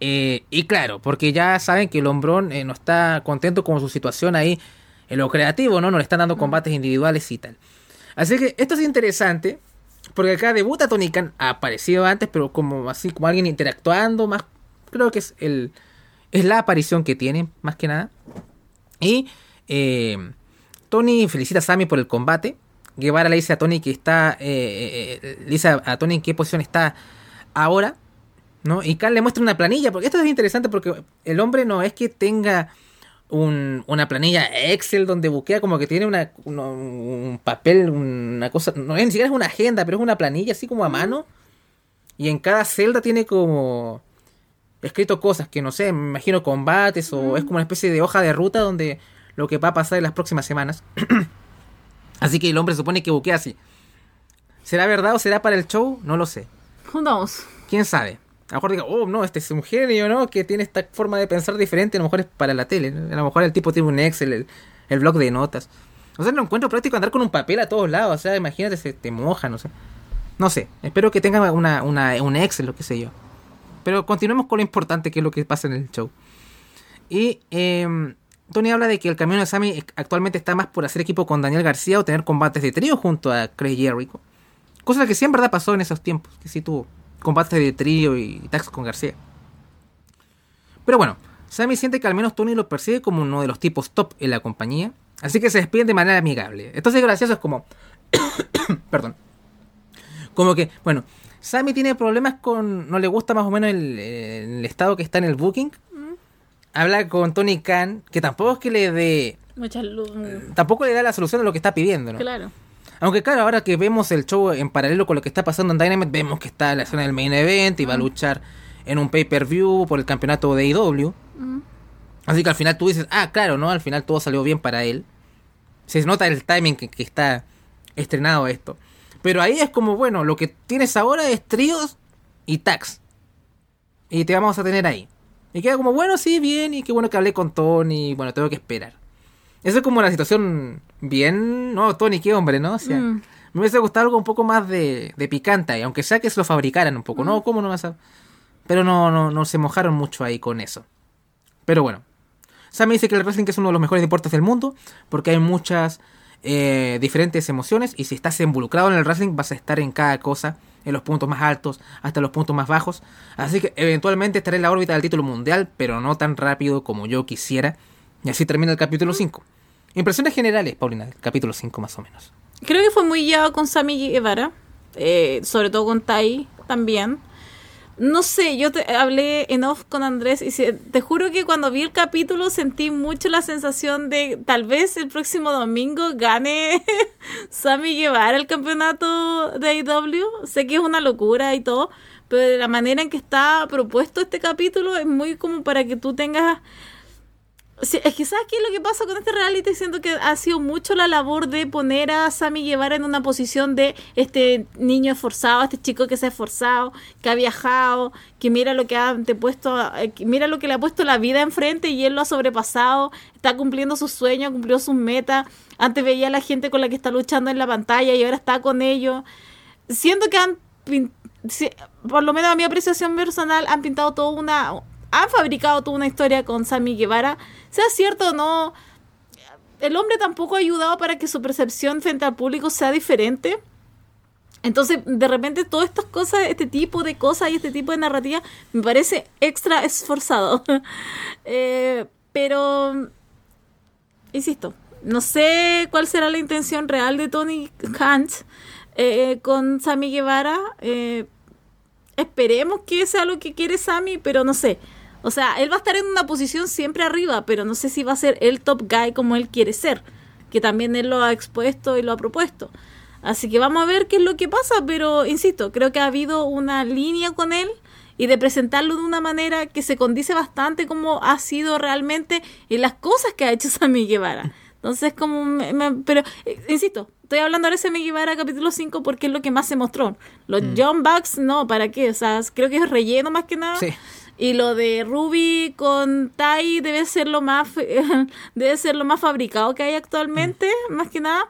Eh, y claro, porque ya saben que el hombrón eh, no está contento con su situación ahí en lo creativo, ¿no? No le están dando combates individuales y tal. Así que esto es interesante, porque acá debuta Tony Khan, ha aparecido antes, pero como así, como alguien interactuando, más creo que es el es la aparición que tiene, más que nada. Y eh, Tony felicita a Sammy por el combate. Guevara le dice a Tony que está. eh, eh, le dice a, Tony en qué posición está ahora. ¿no? Y Khan le muestra una planilla. Porque esto es interesante porque el hombre no es que tenga un- una planilla Excel donde buquea como que tiene una, un papel, una cosa. No es ni siquiera es una agenda, pero es una planilla así como a mano. Y en cada celda tiene como escrito cosas que no sé, me imagino combates o es como una especie de hoja de ruta donde lo que va a pasar en las próximas semanas. así que el hombre supone que buquea así. ¿Será verdad o será para el show? No lo sé. Who knows? ¿Quién sabe? A lo mejor diga, oh, no, este es un genio, ¿no? Que tiene esta forma de pensar diferente, a lo mejor es para la tele. ¿no? A lo mejor el tipo tiene un Excel, el, el blog de notas. O sea, no encuentro práctico andar con un papel a todos lados. O sea, imagínate, se te moja, no sé. No sé, espero que tenga una, una, un Excel, lo que sé yo. Pero continuemos con lo importante que es lo que pasa en el show. Y eh, Tony habla de que el camino de Sammy actualmente está más por hacer equipo con Daniel García o tener combates de trío junto a Chris Jericho. Cosa que sí en verdad pasó en esos tiempos, que sí tuvo combates de trío y tags con García. Pero bueno, Sammy siente que al menos Tony lo percibe como uno de los tipos top en la compañía, así que se despiden de manera amigable. Entonces gracioso es como... Perdón. Como que, bueno, Sammy tiene problemas con... No le gusta más o menos el, el estado que está en el booking. Habla con Tony Khan, que tampoco es que le dé... Muchas luz. Tampoco le da la solución a lo que está pidiendo, ¿no? Claro. Aunque claro, ahora que vemos el show en paralelo con lo que está pasando en Dynamite, vemos que está en la escena del main event y va a luchar en un pay-per-view por el campeonato de AEW. Mm. Así que al final tú dices, ah, claro, ¿no? Al final todo salió bien para él. Se nota el timing que, que está estrenado esto. Pero ahí es como, bueno, lo que tienes ahora es tríos y tags. Y te vamos a tener ahí. Y queda como, bueno, sí, bien, y qué bueno que hablé con Tony, y bueno, tengo que esperar. Eso es como la situación bien... No, Tony, qué hombre, ¿no? O sea, Mm. me hubiese gustado algo un poco más de, de picante aunque sea que se lo fabricaran un poco. Mm. No, ¿cómo no vas a...? Pero no, no, no se mojaron mucho ahí con eso. Pero bueno. Sam me dice que el wrestling es uno de los mejores deportes del mundo, porque hay muchas eh, diferentes emociones, y si estás involucrado en el wrestling vas a estar en cada cosa, en los puntos más altos hasta los puntos más bajos. Así que eventualmente estaré en la órbita del título mundial, pero no tan rápido como yo quisiera. Y así termina el capítulo 5. Impresiones generales, Paulina, del capítulo 5 más o menos. Creo que fue muy llevado con Sammy Guevara, eh, sobre todo con Tai también. No sé, yo te hablé en off con Andrés y se- te juro que cuando vi el capítulo sentí mucho la sensación de tal vez el próximo domingo gane Sammy Guevara el campeonato de AEW. Sé que es una locura y todo, pero de la manera en que está propuesto este capítulo es muy como para que tú tengas Es que ¿sabes qué es lo que pasa con este reality? Siento que ha sido mucho la labor de poner a Sammy Guevara en una posición de este niño esforzado, este chico que se ha esforzado, que ha viajado, que mira lo que ha puesto, eh, mira lo que le ha puesto la vida enfrente y él lo ha sobrepasado, está cumpliendo sus sueños, cumplió sus metas. Antes veía a la gente con la que está luchando en la pantalla y ahora está con ellos. Siento que han por lo menos a mi apreciación personal, han pintado toda una, han fabricado toda una historia con Sammy Guevara. Sea cierto o no, el hombre tampoco ha ayudado para que su percepción frente al público sea diferente. Entonces, de repente, todas estas cosas, este tipo de cosas y este tipo de narrativa, me parece extra esforzado. Eh, pero, insisto, no sé cuál será la intención real de Tony Hunt eh, con Sammy Guevara. Eh, esperemos que sea lo que quiere Sammy, pero no sé. O sea, él va a estar en una posición siempre arriba, pero no sé si va a ser el top guy como él quiere ser, que también él lo ha expuesto y lo ha propuesto. Así que vamos a ver qué es lo que pasa, pero insisto, creo que ha habido una línea con él y de presentarlo de una manera que se condice bastante como ha sido realmente en las cosas que ha hecho Sammy Guevara. Entonces, como, me- me- pero, eh, insisto, estoy hablando ahora de Sammy Guevara capítulo 5 porque es lo que más se mostró. Los John Bucks, no, ¿para qué? O sea, creo que es relleno más que nada. Sí. Y lo de Ruby con Tai debe ser lo más debe ser lo más fabricado que hay actualmente, más que nada.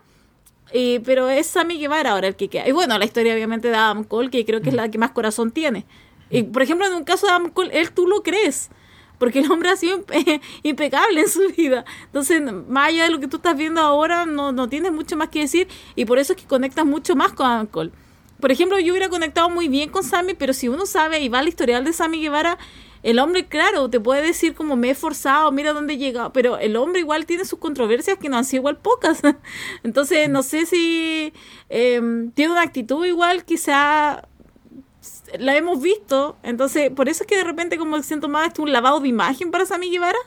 Y, pero es Sammy Guevara ahora el que queda. Y bueno, la historia obviamente de Adam Cole, que creo que es la que más corazón tiene. Y por ejemplo, en un caso de Adam Cole, él tú lo crees. Porque el hombre ha sido impe- impecable en su vida. Entonces, más allá de lo que tú estás viendo ahora, no, no tienes mucho más que decir. Y por eso es que conectas mucho más con Adam Cole. Por ejemplo, yo hubiera conectado muy bien con Sammy, pero si uno sabe y va al historial de Sammy Guevara, el hombre, claro, te puede decir como me he esforzado, mira dónde he llegado, pero el hombre igual tiene sus controversias que no han sido igual pocas. Entonces, no sé si em, tiene una actitud igual, quizá la hemos visto. Entonces, por eso es que de repente como siento más esto un lavado de imagen para Sammy Guevara,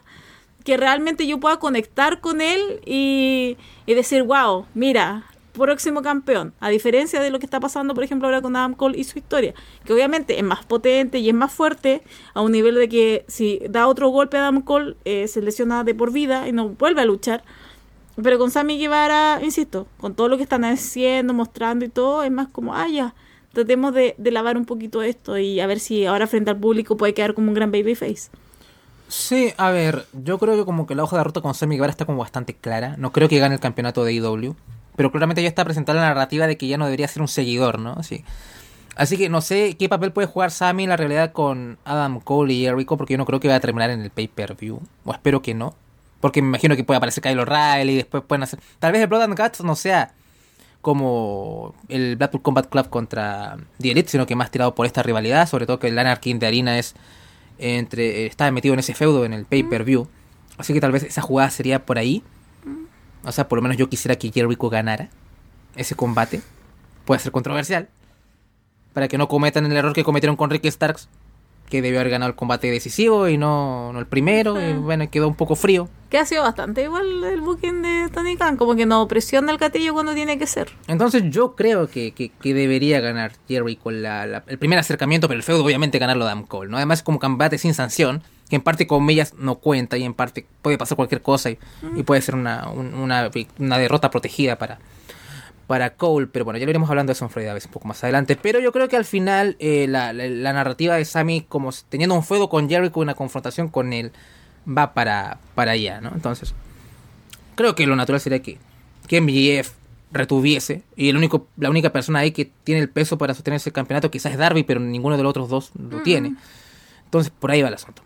que realmente yo pueda conectar con él y, y decir, wow, mira, próximo campeón. A diferencia de lo que está pasando, por ejemplo, ahora con Adam Cole y su historia. Que obviamente es más potente y es más fuerte a un nivel de que si da otro golpe a Adam Cole, eh, se lesiona de por vida y no vuelve a luchar. Pero con Sammy Guevara, insisto, con todo lo que están haciendo, mostrando y todo, es más como, ah, ya, tratemos de, de lavar un poquito esto y a ver si ahora frente al público puede quedar como un gran babyface. Sí, a ver, yo creo que como que la hoja de ruta con Sammy Guevara está como bastante clara. No creo que gane el campeonato de IW. Pero claramente ya está presentada la narrativa de que ya no debería ser un seguidor, ¿no? Así, así que no sé qué papel puede jugar Sammy en la realidad con Adam Cole y Jericho, porque yo no creo que vaya a terminar en el pay-per-view. O espero que no. Porque me imagino que puede aparecer Kyle O'Reilly y después pueden hacer... Tal vez el Blood and Guts no sea como el Blackpool Combat Club contra The Elite, sino que más tirado por esta rivalidad, sobre todo que el Anarchy de Arena es entre está metido en ese feudo en el pay-per-view. Así que tal vez esa jugada sería por ahí. O sea, por lo menos yo quisiera que Jericho ganara ese combate. Puede ser controversial. Para que no cometan el error que cometieron con Ricky Starks. Que debió haber ganado el combate decisivo y no, no el primero. Y bueno, quedó un poco frío. Que ha sido bastante igual el booking de Tony Khan. Como que no presiona el gatillo cuando tiene que ser. Entonces yo creo que, que, que debería ganar Jericho la, la, el primer acercamiento. Pero el feudo obviamente ganarlo Adam Cole. ¿no? Además como combate sin sanción que en parte con ellas no cuenta y en parte puede pasar cualquier cosa y, y puede ser una, un- una, una derrota protegida para, para Cole, pero bueno, ya lo iremos hablando de eso en Friday a veces un poco más adelante, pero yo creo que al final eh, la, la- la narrativa de Sammy como teniendo un feudo con Jericho, una confrontación con él, va para, para allá, ¿no? Entonces, creo que lo natural sería que, que MJF retuviese y el único, la única persona ahí que tiene el peso para sostener ese campeonato quizás es Darby, pero ninguno de los otros dos lo tiene. Entonces, por ahí va el asunto.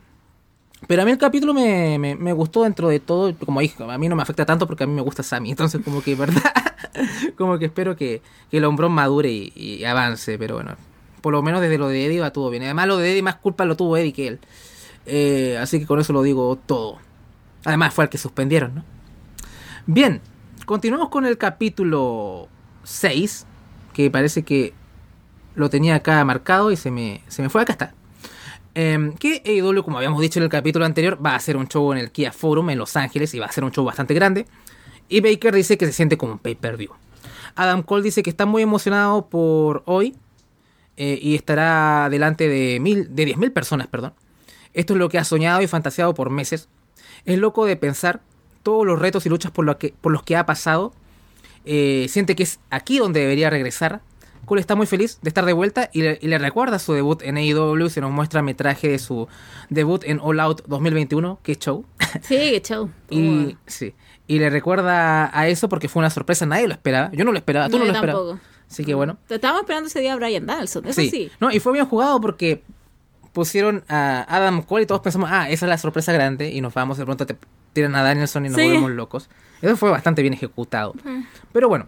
Pero a mí el capítulo me, me, me gustó dentro de todo. Como dije, a mí no me afecta tanto porque a mí me gusta Sammy. Entonces, como que, ¿verdad? como que espero que, que el hombrón madure y, avance. Pero bueno, por lo menos desde lo de Eddie va todo bien. Además, lo de Eddie más culpa lo tuvo Eddie que él. Eh, así que con eso lo digo todo. Además, fue el que suspendieron, ¿no? Bien, continuamos con el capítulo 6. Que parece que lo tenía acá marcado y se me, se me fue. Acá está. Em, que AEW, como habíamos dicho en el capítulo anterior, va a hacer un show en el Kia Forum en Los Ángeles y va a ser un show bastante grande. Y Baker dice que se siente como un pay-per-view. Adam Cole dice que está muy emocionado por hoy eh, y estará delante de, mil, de 10.000 personas. Perdón. Esto es lo que ha soñado y fantaseado por meses. Es loco de pensar todos los retos y luchas por, lo que, por los que ha pasado. Eh, siente que es aquí donde debería regresar. Cole está muy feliz de estar de vuelta y le, y le recuerda su debut en AEW. Se nos muestra metraje de su debut en All Out 2021. Qué show. Sí, qué chau. y, sí, y le recuerda a eso porque fue una sorpresa. Nadie lo esperaba. Yo no lo esperaba. Tú no, No, lo esperabas. Así que bueno. Estábamos esperando ese día a Brian Danielson, eso sí. No, y fue bien jugado porque pusieron a Adam Cole y todos pensamos, ah, esa es la sorpresa grande y nos vamos, de pronto te tiran a Danielson y nos Sí. volvemos locos. Eso fue bastante bien ejecutado. Pero bueno,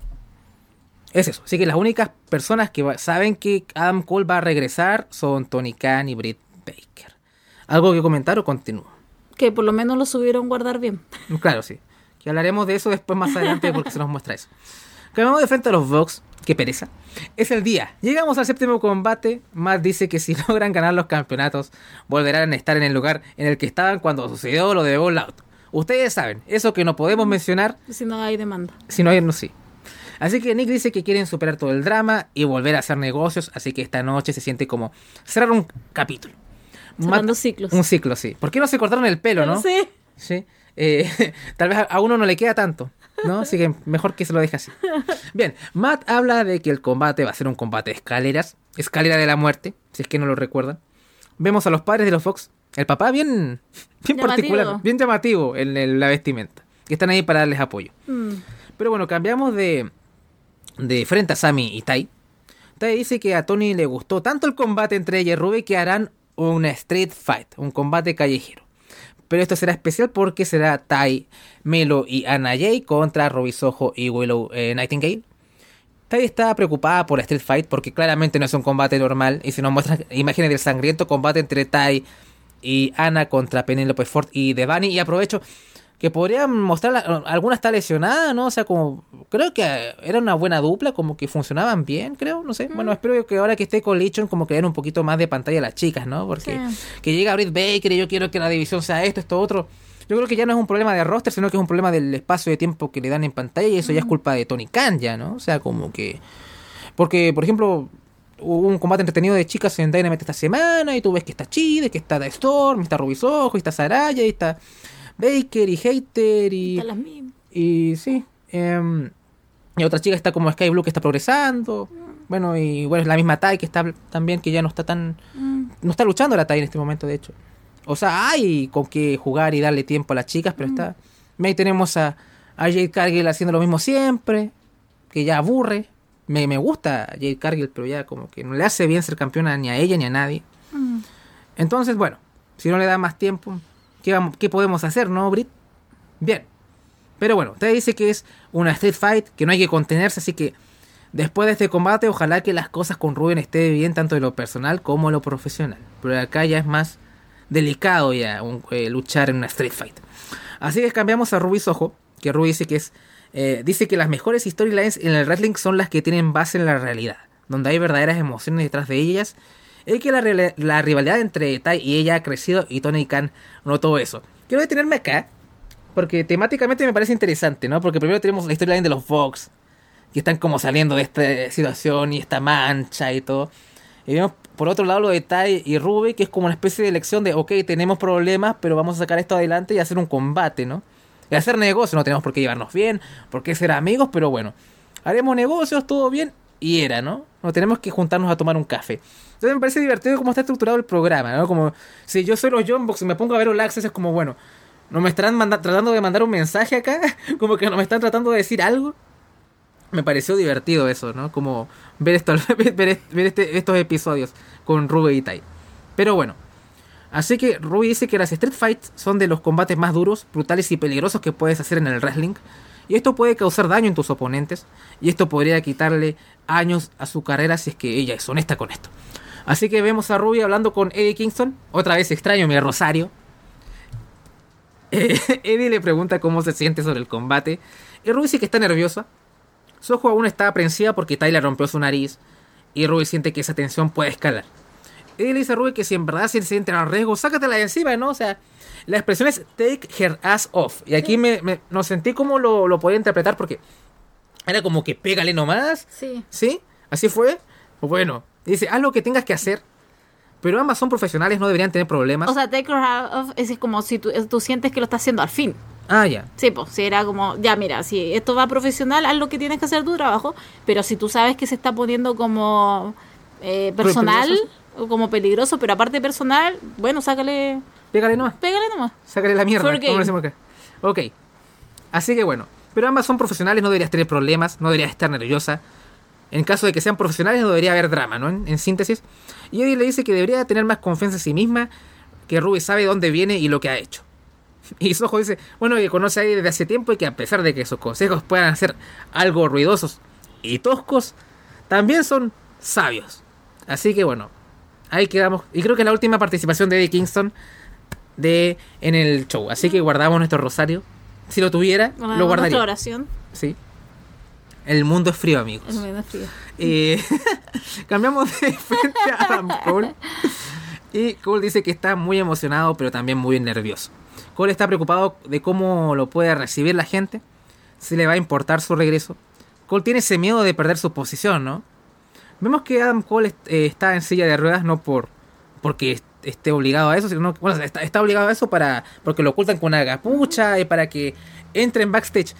es eso. Así que las únicas personas que va- saben que Adam Cole va a regresar son Tony Khan y Britt Baker. ¿Algo que comentar o continúo? Que por lo menos lo subieron guardar bien. Claro, sí. Que hablaremos de eso después más adelante porque se nos muestra eso. Cambiamos de frente a los Vox. Qué pereza. Es el día. Llegamos al séptimo combate. Matt dice que si logran ganar los campeonatos, volverán a estar en el lugar en el que estaban cuando sucedió lo de All Out. Ustedes saben, eso que no podemos mencionar Si no hay demanda. si no hay, no sí. Así que Nick dice que quieren superar todo el drama y volver a hacer negocios, así que esta noche se siente como cerrar un capítulo. Cerrando ciclos. Un ciclo, sí. ¿Por qué no se cortaron el pelo, no? Sé. Sí. Eh, tal vez a- a uno no le queda tanto, ¿no? Así que mejor que se lo deje así. Bien, Matt habla de que el combate va a ser un combate de escaleras, escalera de la muerte, si es que no lo recuerdan. Vemos a los padres de los Fox, el papá bien, bien Llamativo. particular, bien llamativo en el- la vestimenta, que están ahí para darles apoyo. Mm. Pero bueno, cambiamos de, de frente a Sammy y Tai. Tai dice que a Tony le gustó tanto el combate entre ella y Ruby que harán una street fight, un combate callejero. Pero esto será especial porque será Tai, Melo y Anna Jay contra Ruby Soho y Willow eh, Nightingale. Tai está preocupada por la Street Fight porque claramente no es un combate normal y se nos muestran imágenes del sangriento combate entre Tai y Ana contra Penélope Ford y Devani. Y aprovecho que podrían mostrar, alguna está lesionada, ¿no? O sea, como creo que era una buena dupla, como que funcionaban bien, creo, no sé. Bueno, espero que ahora que esté con Legion, como que den un poquito más de pantalla a las chicas, ¿no? Porque que llega Britt Baker y yo quiero que la división sea esto, esto, otro. Yo creo que ya no es un problema de roster, sino que es un problema del espacio de tiempo que le dan en pantalla y eso ya es culpa de Tony Khan ya, ¿no? O sea, como que... Porque, por ejemplo, hubo un combate entretenido de chicas en Dynamite esta semana y tú ves que está Chide, que está The Storm, está Rubisojo, está Saraya, y está Baker y Hater y... Están las mismas. Y sí. em, y otra chica está como Sky Blue que está progresando. Bueno, y bueno, es la misma Tai que está también, que ya no está tan... Mm. No está luchando la Tai en este momento, de hecho. O sea, hay con qué jugar y darle tiempo a las chicas, pero está... Ahí tenemos a, a Jade Cargill haciendo lo mismo siempre, que ya aburre. Me, me gusta Jade Cargill, pero ya como que no le hace bien ser campeona ni a ella ni a nadie. Mm. Entonces, bueno, si no le da más tiempo, ¿qué, podemos hacer, no, Brit? Bien. Pero bueno, usted dice que es una street fight, que no hay que contenerse, así que después de este combate, ojalá que las cosas con Ruben esté bien, tanto en lo personal como en lo profesional. Pero acá ya es más delicado ya eh, luchar en una street fight. Así que cambiamos a Ruby Soho, que Ruby dice que es. eh, dice que las mejores storylines en el wrestling son las que tienen base en la realidad, donde hay verdaderas emociones detrás de ellas. Es que la, rivalidad entre Tai y ella ha crecido y Tony Khan notó eso. Quiero detenerme acá, porque temáticamente me parece interesante, ¿no? Porque primero tenemos la storyline de los Fox, que están como saliendo de esta situación y esta mancha y todo. Y vemos por otro lado lo de Tai y Ruby, que es como una especie de elección de, ok, tenemos problemas, pero vamos a sacar esto adelante y hacer un combate, ¿no? Y hacer negocio, no tenemos por qué llevarnos bien, por qué ser amigos, pero bueno, haremos negocios, todo bien, y era, ¿no? No tenemos que juntarnos a tomar un café. Entonces me parece divertido cómo está estructurado el programa, ¿no? Como si yo soy los John Box y me pongo a ver Access, es como, bueno, ¿no me estarán tratando de mandar un mensaje acá? como que no me están tratando de decir algo me pareció divertido eso, ¿no? Como ver este- estos episodios con Ruby y Tai. Pero bueno, así que Ruby dice que las Street Fights son de los combates más duros, brutales y peligrosos que puedes hacer en el wrestling. Y esto puede causar daño en tus oponentes. Y esto podría quitarle años a su carrera si es que ella es honesta con esto. Así que vemos a Ruby hablando con Eddie Kingston. Otra vez extraño mi Rosario. Eh, Eddie le pregunta cómo se siente sobre el combate. Y Ruby dice que está nerviosa. Soho aún está aprensiva porque Tyler rompió su nariz. Y Ruby siente que esa tensión puede escalar. Eddie le dice a Ruby que si en verdad se siente en riesgo, sácatela de encima, ¿no? O sea, la expresión es take her ass off. Y aquí me, me- no sentí cómo lo, lo podía interpretar porque era como que pégale nomás. Sí. ¿Sí? ¿Así fue? Pues bueno, dice, haz lo que tengas que hacer. Pero ambas son profesionales, no deberían tener problemas. O sea, take her out of es como si tú, tú sientes que lo estás haciendo al fin. ah, ya. Sí, pues, si era como, ya mira, si esto va profesional, haz lo que tienes que hacer tu trabajo, pero si tú sabes que se está poniendo como eh, personal o como peligroso, pero aparte personal, bueno, sácale, Pégale nomás. pégale nomás. Sácale la mierda. Como decimos acá. Ok. Así que bueno. Pero ambas son profesionales, no deberías tener problemas, no deberías estar nerviosa. En caso de que sean profesionales, no debería haber drama, ¿no? En, en síntesis. Y Eddie le dice que debería tener más confianza en sí misma, que Ruby sabe dónde viene y lo que ha hecho. Y Soho dice, bueno, que conoce a Eddie desde hace tiempo y que a pesar de que sus consejos puedan ser algo ruidosos y toscos, también son sabios. Así que bueno, ahí quedamos. Y creo que es la última participación de Eddie Kingston de en el show. Así que guardamos nuestro rosario. Si lo tuviera, Bueno, lo nuestra guardaría. oración Sí. El mundo es frío, amigos. es medio frío. Eh, cambiamos de frente a Adam Cole. Y Cole dice que está muy emocionado, pero también muy nervioso. Cole está preocupado de cómo lo puede recibir la gente. Si le va a importar su regreso. Cole tiene ese miedo de perder su posición, ¿no? Vemos que Adam Cole eh, está en silla de ruedas no por porque est- esté obligado a eso, sino bueno, está, está obligado a eso para porque lo ocultan con una capucha y para que entre en backstage.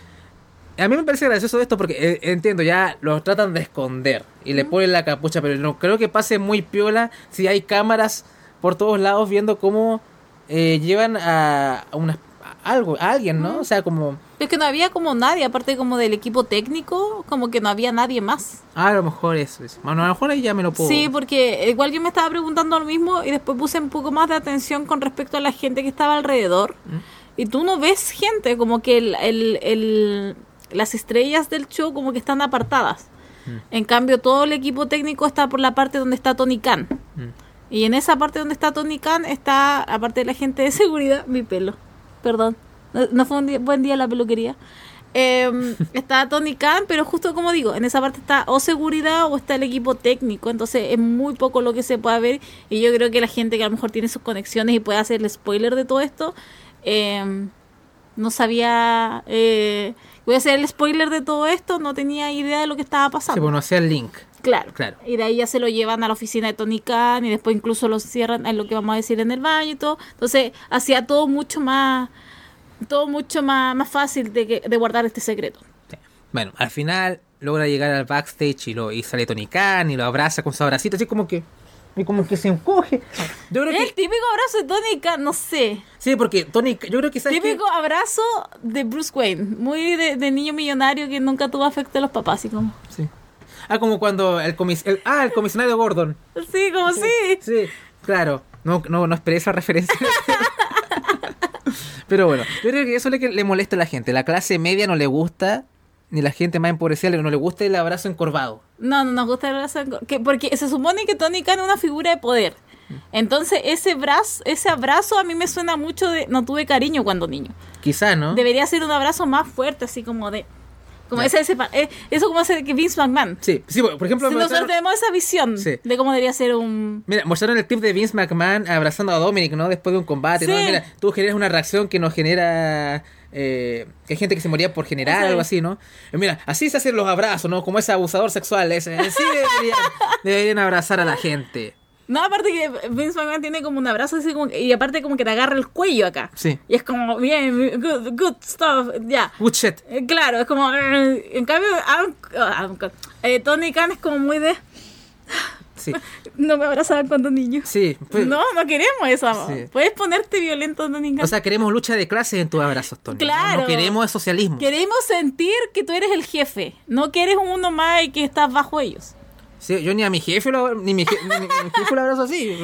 A mí me parece gracioso esto porque eh, entiendo, ya lo tratan de esconder y le ponen la capucha, pero no creo que pase muy piola si hay cámaras por todos lados viendo cómo eh, llevan a, a una, a algo, a alguien, ¿no? O sea, como Es que no había como nadie, aparte como del equipo técnico, como que no había nadie más. ah, a lo mejor eso es. Bueno, a lo mejor ahí ya me lo puedo. Sí, porque igual yo me estaba preguntando lo mismo y después puse un poco más de atención con respecto a la gente que estaba alrededor. Y tú no ves gente, como que el, el- el- las estrellas del show como que están apartadas. En cambio, todo el equipo técnico está por la parte donde está Tony Khan. Mm. Y en esa parte donde está Tony Khan está, aparte de la gente de seguridad, mi pelo. Perdón. No, no fue un día- buen día la peluquería. Eh, está Tony Khan, pero justo como digo, en esa parte está o seguridad o está el equipo técnico. Entonces es muy poco lo que se puede ver. Y yo creo que la gente que a lo mejor tiene sus conexiones y puede hacer el spoiler de todo esto, eh, no sabía. Eh, voy a hacer el spoiler de todo esto, no tenía idea de lo que estaba pasando. bueno, sea el link. Claro. Claro. Y de ahí ya se lo llevan a la oficina de Tony Khan y después incluso lo cierran en lo que vamos a decir en el baño y todo. Entonces hacía todo mucho más todo mucho más, más fácil de, que- de guardar este secreto. Sí. Bueno, al final logra llegar al backstage y, lo, y sale Tony Khan y lo abraza con su abracito, así como que. Y como que se encoge. Yo creo El típico abrazo de Tony Khan, no sé. Sí, porque Tony. Yo creo que sabes que- Típico abrazo de Bruce Wayne, muy de, de niño millonario que nunca tuvo afecto a los papás, así como. Sí. Ah, como cuando el, comis el- ah, el comisionario Gordon. Sí, como sí. Sí, claro. No, no, no esperé esa referencia. Pero bueno, yo creo que eso es lo que le molesta a la gente. La clase media no le gusta, ni la gente más empobrecida no le gusta el abrazo encorvado. No, no nos gusta el abrazo. en- Que, porque se supone que Tony Khan es una figura de poder. Entonces, ese brazo, ese abrazo a mí me suena mucho de. No tuve cariño cuando niño. Quizá, ¿no? Debería ser un abrazo más fuerte, así como de. Como ese, eh, eso como hace que Vince McMahon. Sí, sí, por ejemplo, Si nosotros tenemos esa visión Sí. de cómo debería ser un. mira, mostraron el clip de Vince McMahon abrazando a Dominic, ¿no? Después de un combate, ¿no? Sí. Mira, tú generas una reacción que nos genera... Eh, que hay gente que se moría por generar Sí. algo así, ¿no? Y mira, así se hacen los abrazos, ¿no? Como ese abusador sexual, ese. Sí deberían, deberían abrazar a la gente. No, aparte que Vince McMahon tiene como un abrazo así como. Y aparte como que te agarra el cuello acá. Sí. Y es como, bien, good, good stuff, ya. Good shit. Eh, Claro, es como. eh, En cambio. Eh, Tony Khan es como muy de. Sí. No me abrazaban cuando niño. Sí. pues- no, no queremos eso. Sí. Puedes ponerte violento, Khan. O sea, queremos lucha de clases en tus abrazos, Tony. ¿no? Claro. No queremos socialismo. Queremos sentir que tú eres el jefe, no que eres uno más y que estás bajo ellos. Sí, yo ni a mi jefe lo, ni mi, je- ni mi jefe lo abrazo así.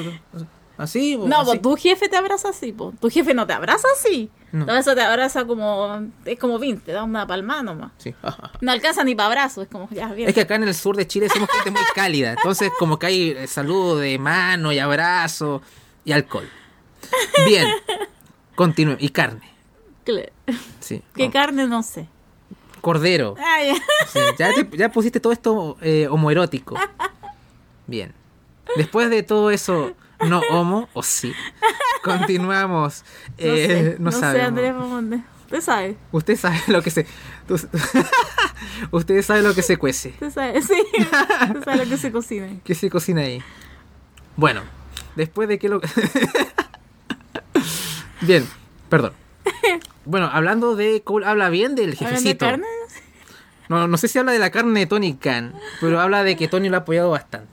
Así, No, así. pues tu jefe te abraza así, po. tu jefe no te abraza así. No. Abraza te abraza como, es como Vince, te da una palmada nomás. Sí. No alcanza ni para abrazo, es como, ya, bien. Es que acá en el sur de Chile somos gente muy cálida. Entonces, como que hay eh, saludo de mano y abrazo y alcohol. Bien. Continúe. Y carne. Sí. ¿Qué Oh, carne? No sé. Cordero. Sí, Ya, te- ya pusiste todo esto eh, homoerótico. Bien. Después de todo eso, no homo, o sí. Continuamos. no Eh, sé, no no sé. Andrés Mamonde. Usted sabe, Usted sabe lo que se. Usted sabe lo que se cuece. usted sabe, sí. Usted sabe lo que se cocina. ¿Qué se cocina ahí? Bueno, después de que lo. bien, perdón. Bueno, hablando de. Cole habla bien del ¿Hablando de jefecito. carne? No, no sé si habla de la carne de Tony Khan, pero habla de que Tony lo ha apoyado bastante.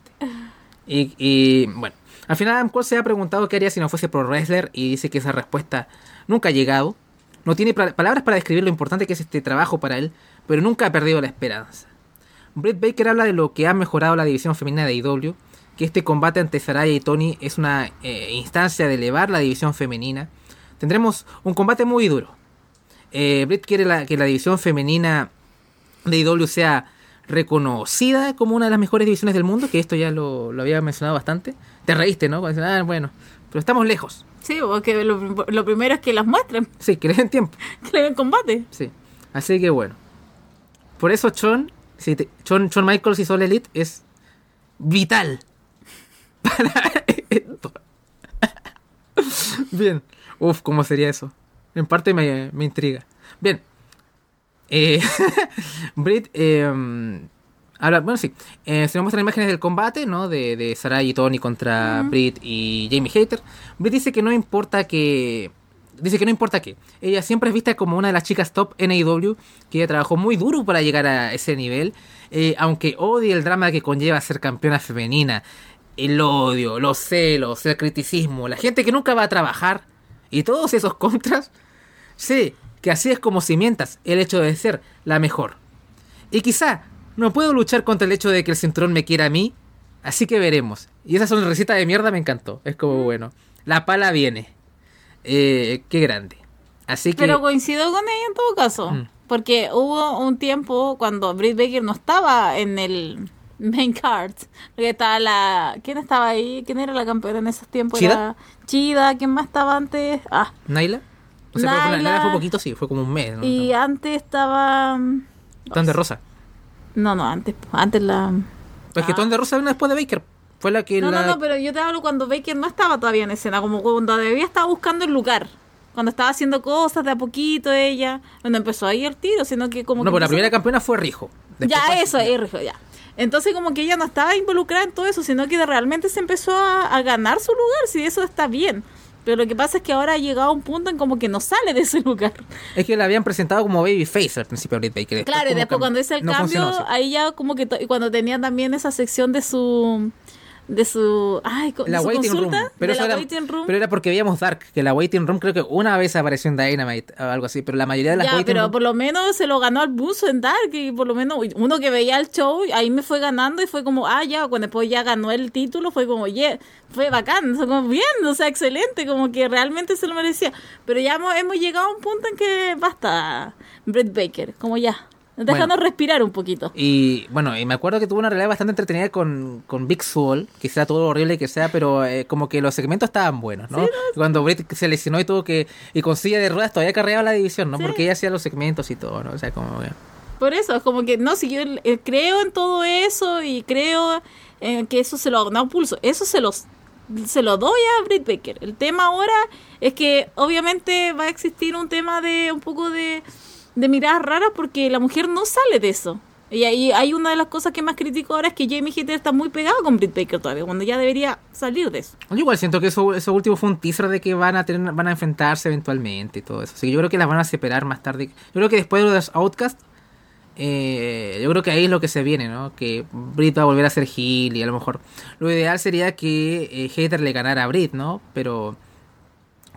Y, y, bueno, al final Adam se ha preguntado qué haría si no fuese pro wrestler y dice que esa respuesta nunca ha llegado. No tiene palabras para describir lo importante que es este trabajo para él, pero nunca ha perdido la esperanza. Britt Baker habla de lo que ha mejorado la división femenina de IW, que este combate ante Saraya y Tony es una eh, instancia de elevar la división femenina. Tendremos un combate muy duro. Eh, Britt quiere que la división femenina de IW sea reconocida como una de las mejores divisiones del mundo, que esto ya lo había mencionado bastante. Te reíste, ¿no? Dices, Ah, bueno, pero estamos lejos. Sí, porque lo, lo primero es que las muestren, Sí, que le den tiempo. que le den combate. Sí. Así que bueno. Por eso Chon, si te- Chon, Shawn Michaels y Sol Elite es vital para esto. Bien. Uf, ¿cómo sería eso? En parte me, me intriga. Bien. Eh, Britt eh, habla, bueno, sí. Eh, se nos muestran imágenes del combate, ¿no? De, de Sarai y Tony contra Britt y Jamie Hater. Britt dice que no importa que. Dice que no importa qué. Ella siempre es vista como una de las chicas top en AEW, que ella trabajó muy duro para llegar a ese nivel. eh, aunque odie el drama que conlleva ser campeona femenina, el odio, los celos, el criticismo, la gente que nunca va a trabajar y todos esos contras, sé que así es como cimientas el hecho de ser la mejor. Y quizá no puedo luchar contra el hecho de que el cinturón me quiera a mí, así que veremos. Y esa sonrisita de mierda me encantó. Es como bueno, la pala viene. Eh, qué grande. Así que Pero coincido con ella en todo caso. Mm. Porque hubo un tiempo cuando Britt Baker no estaba en el main cards. Porque estaba la. ¿Quién estaba ahí? ¿Quién era la campeona en esos tiempos? ¿Chida? Era Chida. ¿Quién más estaba antes? Ah. ¿Naila? O sea, pero fue- Naila. Naila fue poquito, sí, fue como un mes. ¿no? Y antes estaba. mm, Ton de Rosa. No, no, antes. Antes la. Pues que Ah. Ton de Rosa vino después de Baker. Fue la que No, la... no, no, pero yo te hablo cuando Baker no estaba todavía en escena, como cuando todavía estaba buscando el lugar. Cuando estaba haciendo cosas de a poquito ella, cuando empezó ahí el tiro, sino que como No, que pues la primera campeona fue Rijo. Después ya eso, es Rijo, ya. Entonces como que ella no estaba involucrada en todo eso, sino que realmente se empezó a, a ganar su lugar, si eso está bien. Pero lo que pasa es que ahora ha llegado a un punto en como que no sale de ese lugar. Es que la habían presentado como Babyface al principio de Baker. Claro, y después cuando hizo el no cambio, funcionó, sí. ahí ya como que y cuando tenía también esa sección de su de su ay, La su waiting consulta, room. Pero, de eso la era, waiting room. pero era porque veíamos Dark, que la waiting room creo que una vez apareció en Dynamite o algo así, pero la mayoría de las ya, waiting pero room- por lo menos se lo ganó al buzo en Dark y por lo menos uno que veía el show, ahí me fue ganando y fue como, ah, ya, cuando después ya ganó el título, fue como, yeah, fue bacán, fue como bien, o sea, excelente, como que realmente se lo merecía. Pero ya hemos, hemos llegado a un punto en que basta, Brett Baker, como ya, Bueno. respirar un poquito. Y bueno, y me acuerdo que tuvo una realidad bastante entretenida con, con Big Soul, que sea todo horrible que sea, pero eh, como que los segmentos estaban buenos, ¿no? Cuando Britt se lesionó y tuvo que, y con silla de ruedas todavía carreaba la división, ¿no? Sí. Porque ella hacía los segmentos y todo, ¿no? O sea, como... eh, Por eso, es como que, no, si yo eh, creo en todo eso y creo en que eso se lo da un pulso, eso se los se lo doy a Britt Baker. El tema ahora es que obviamente va a existir un tema de un poco de, de miradas raras porque la mujer no sale de eso. Y ahí hay una de las cosas que más critico ahora es que Jamie Hater está muy pegado con Britt Baker todavía, cuando ya debería salir de eso. Yo igual siento que eso, eso último fue un teaser de que van a tener, van a enfrentarse eventualmente y todo eso. Así que yo creo que las van a separar más tarde. Yo creo que después de los Outcast, eh, yo creo que ahí es lo que se viene, ¿no? Que Britt va a volver a ser heel y a lo mejor lo ideal sería que eh, le ganara a Britt, ¿no? Pero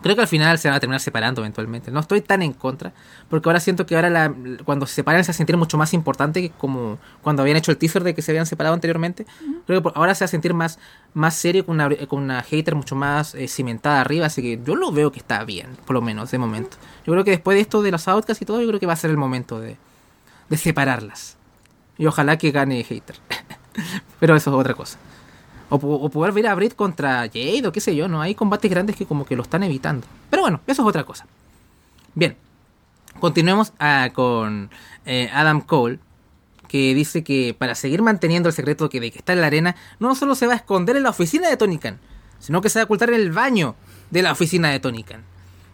creo que al final se van a terminar separando eventualmente. No estoy tan en contra, porque ahora siento que ahora la, cuando se separan se va a sentir mucho más importante que como cuando habían hecho el teaser de que se habían separado anteriormente. Creo que ahora se va a sentir más, más serio con una, con una hater mucho más eh, cimentada arriba, así que yo lo veo que está bien, por lo menos de momento. Yo creo que después de esto de los outcasts y todo, yo creo que va a ser el momento de, de separarlas. Y ojalá que gane hater. Pero eso es otra cosa. O, poder ver a Britt contra Jade o qué sé yo, ¿no? Hay combates grandes que como que lo están evitando. Pero bueno, eso es otra cosa. Bien. Continuemos ah, con eh, Adam Cole, que dice que para seguir manteniendo el secreto que de que está en la arena, no solo se va a esconder en la oficina de Tony Khan, sino que se va a ocultar en el baño de la oficina de Tony Khan.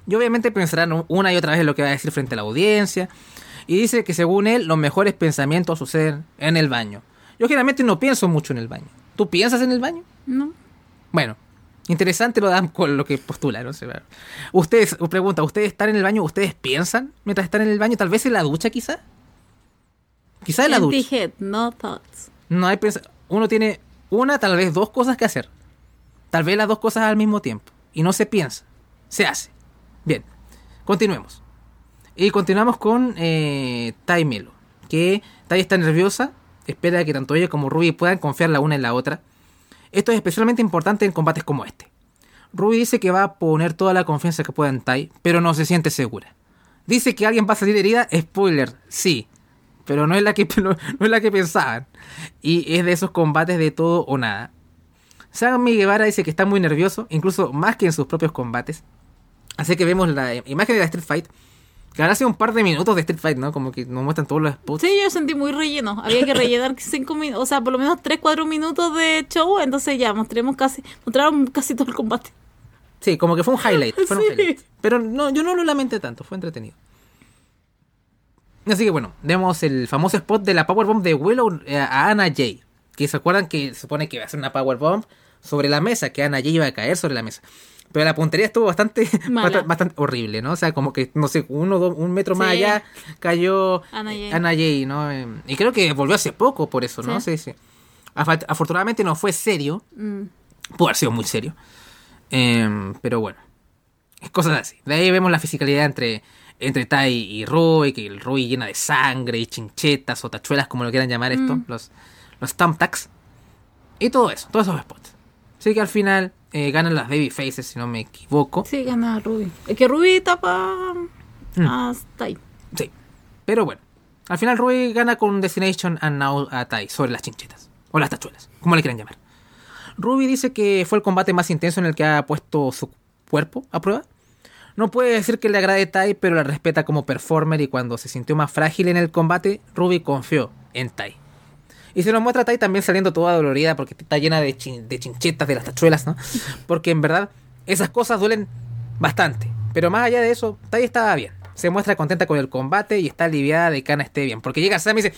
Y obviamente pensarán una y otra vez en lo que va a decir frente a la audiencia. Y dice que según él, los mejores pensamientos suceden en el baño. Yo generalmente no pienso mucho en el baño. ¿Tú piensas en el baño? ¿No? Bueno, interesante lo dan con lo que postula, no sé. Ustedes, pregunta, ¿ustedes están en el baño? ¿Ustedes piensan mientras están en el baño? Tal vez en la ducha, quizá. Quizá en la ducha. head, no thoughts. No hay Uno tiene una, tal vez dos cosas que hacer. Tal vez las dos cosas al mismo tiempo. Y no se piensa. Se hace. Bien. Continuemos. Y continuamos con eh, Tai Melo. Que Tai está nerviosa. Espera que tanto ella como Ruby puedan confiar la una en la otra. Esto es especialmente importante en combates como este. Ruby dice que va a poner toda la confianza que pueda en Tai, pero no se siente segura. Dice que alguien va a salir herida, spoiler, sí, pero no es la que no, no es la que pensaban. Y es de esos combates de todo o nada. Sammy Guevara dice que está muy nervioso, incluso más que en sus propios combates. Así que vemos la imagen de la Street Fight, que ahora hace un par de minutos de Street Fight, ¿no? Como que nos muestran todos los spots. Sí, yo sentí muy relleno. Había que rellenar cinco minutos, o sea, por lo menos 3, 4 minutos de show. Entonces ya mostremos casi, mostraron casi todo el combate. Sí, como que fue un highlight. Fue un Sí. highlight. Pero no, yo no lo lamenté tanto, fue entretenido. Así que bueno, vemos el famoso spot de la Powerbomb de Willow eh, a Anna Jay. Que se acuerdan que se supone que va a ser una Powerbomb sobre la mesa, que Anna Jay iba a caer sobre la mesa. Pero la puntería estuvo bastante, bastante, bastante horrible, ¿no? O sea, como que, no sé, uno, dos, un metro más Sí. allá cayó Anna Jay. ¿no? Eh, Y creo que volvió hace poco por eso, ¿no? Sí, Sí. Afortunadamente no fue serio, Mm. Pudo haber sido muy serio. Em, pero bueno. Es cosas así. De ahí vemos la fisicalidad entre, entre Tai y Rui, que el Rui llena de sangre y chinchetas o tachuelas, como lo quieran llamar esto. Mm. Los, los thumbtacks. Y todo eso, todos esos spots. Así que al final eh, ganan las baby faces, si no me equivoco. Sí, gana Ruby. Es que Ruby tapa Mm. hasta ahí. Sí. Pero bueno. Al final Rui gana con Destination and Now a Tai sobre las chinchetas. O las tachuelas, como le quieran llamar. Ruby dice que fue el combate más intenso en el que ha puesto su cuerpo a prueba. No puede decir que le agrade Tai, pero la respeta como performer y cuando se sintió más frágil en el combate, Ruby confió en Tai. Y se nos muestra a Tai también saliendo toda dolorida porque está llena de, de chinchetas de las tachuelas, ¿no? Porque en verdad esas cosas duelen bastante. Pero más allá de eso, Tai estaba bien. Se muestra contenta con el combate y está aliviada de que Ana esté bien. Porque llega Sam y dice,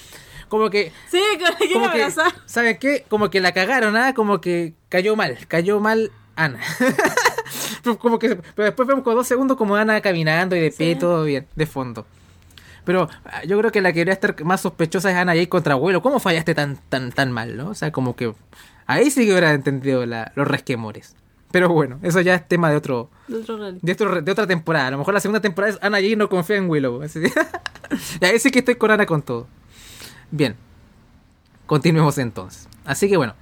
como que... Sí, como que ¿Saben qué? Como que la cagaron, ¿ah? Como que cayó mal, cayó mal Ana. como que, pero después vemos con dos segundos como Ana caminando y de pie, todo bien, de fondo. Pero ah, yo creo que la que debería estar más sospechosa es Ana y contra abuelo. ¿Cómo fallaste tan, tan, tan mal, no? O sea, como que ahí sí que hubiera entendido los resquemores. Pero bueno, eso ya es tema de otro. De, otro, de, otra temporada. A lo mejor la segunda temporada es Ana y no confía en Willow. y ahí sí que estoy con Ana con todo. Bien. Continuemos entonces. Así que bueno.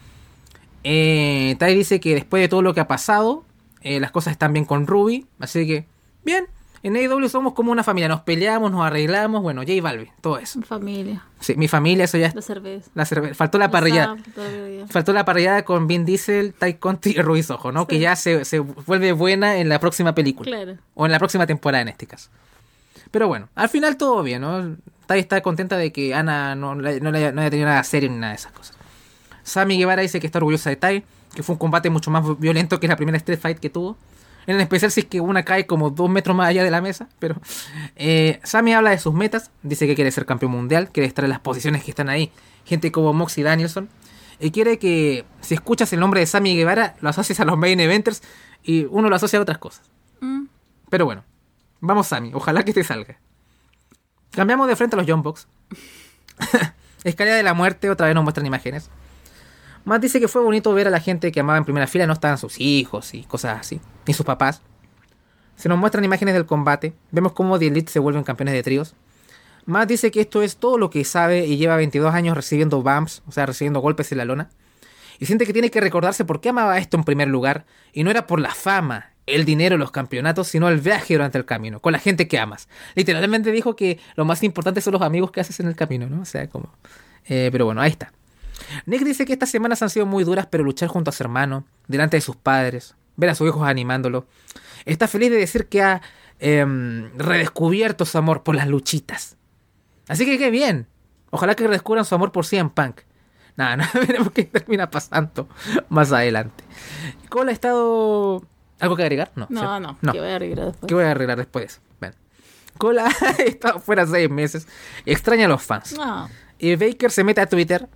Eh, Tai dice que después de todo lo que ha pasado, eh, las cosas están bien con Ruby. Así que, bien. En AEW somos como una familia. Nos peleamos, nos arreglamos. Bueno, J Balvin, todo eso. Familia. Sí, mi familia, eso ya. La cerveza. La cerveza. Faltó la parrillada. Faltó la parrillada con Vin Diesel, Tai Conti y Ruiz Ojo, ¿no? Que ya se, se, vuelve buena en la próxima película. Claro. O en la próxima temporada en este caso. Pero bueno, al final todo bien, ¿no? Tai está contenta de que Ana no, no, no haya tenido nada serio ni nada de esas cosas. Sammy Guevara dice que está orgullosa de Tai, que fue un combate mucho más violento que la primera Street Fight que tuvo. En especial si es que una cae como dos metros más allá de la mesa. Pero eh, Sammy habla de sus metas. Dice que quiere ser campeón mundial. Quiere estar en las posiciones que están ahí. Gente como Moxie Danielson. Y quiere que si escuchas el nombre de Sammy Guevara, lo asocies a los main eventers. Y uno lo asocia a otras cosas. Mm. Pero bueno. Vamos Sammy. Ojalá que te salga. Cambiamos de frente a los John Box. Escalera de la muerte. Otra vez nos muestran imágenes. Matt dice que fue bonito ver a la gente que amaba en primera fila, no estaban sus hijos y cosas así, ni sus papás. Se nos muestran imágenes del combate, vemos cómo The Elite se vuelven campeones de tríos. Matt dice que esto es todo lo que sabe y lleva 22 años recibiendo bumps, o sea, recibiendo golpes en la lona. Y siente que tiene que recordarse por qué amaba esto en primer lugar, y no era por la fama, el dinero, los campeonatos, sino el viaje durante el camino, con la gente que amas. Literalmente dijo que lo más importante son los amigos que haces en el camino, ¿no? O sea, como... Eh, pero bueno, ahí está. Nick dice que estas semanas han sido muy duras, pero luchar junto a su hermano, delante de sus padres, ver a sus hijos animándolo. Está feliz de decir que ha em, redescubierto su amor por las luchitas. Así que qué bien. Ojalá que redescubran su amor por CM Punk. Nada, nada, veremos qué termina pasando más adelante. Cole ha estado. ¿Algo que agregar? No, no, no, no. ¿Qué voy a arreglar después? ¿Qué voy a arreglar después? Ven. Cole ha estado fuera seis meses. Extraña a los fans. No. Y Baker se mete a Twitter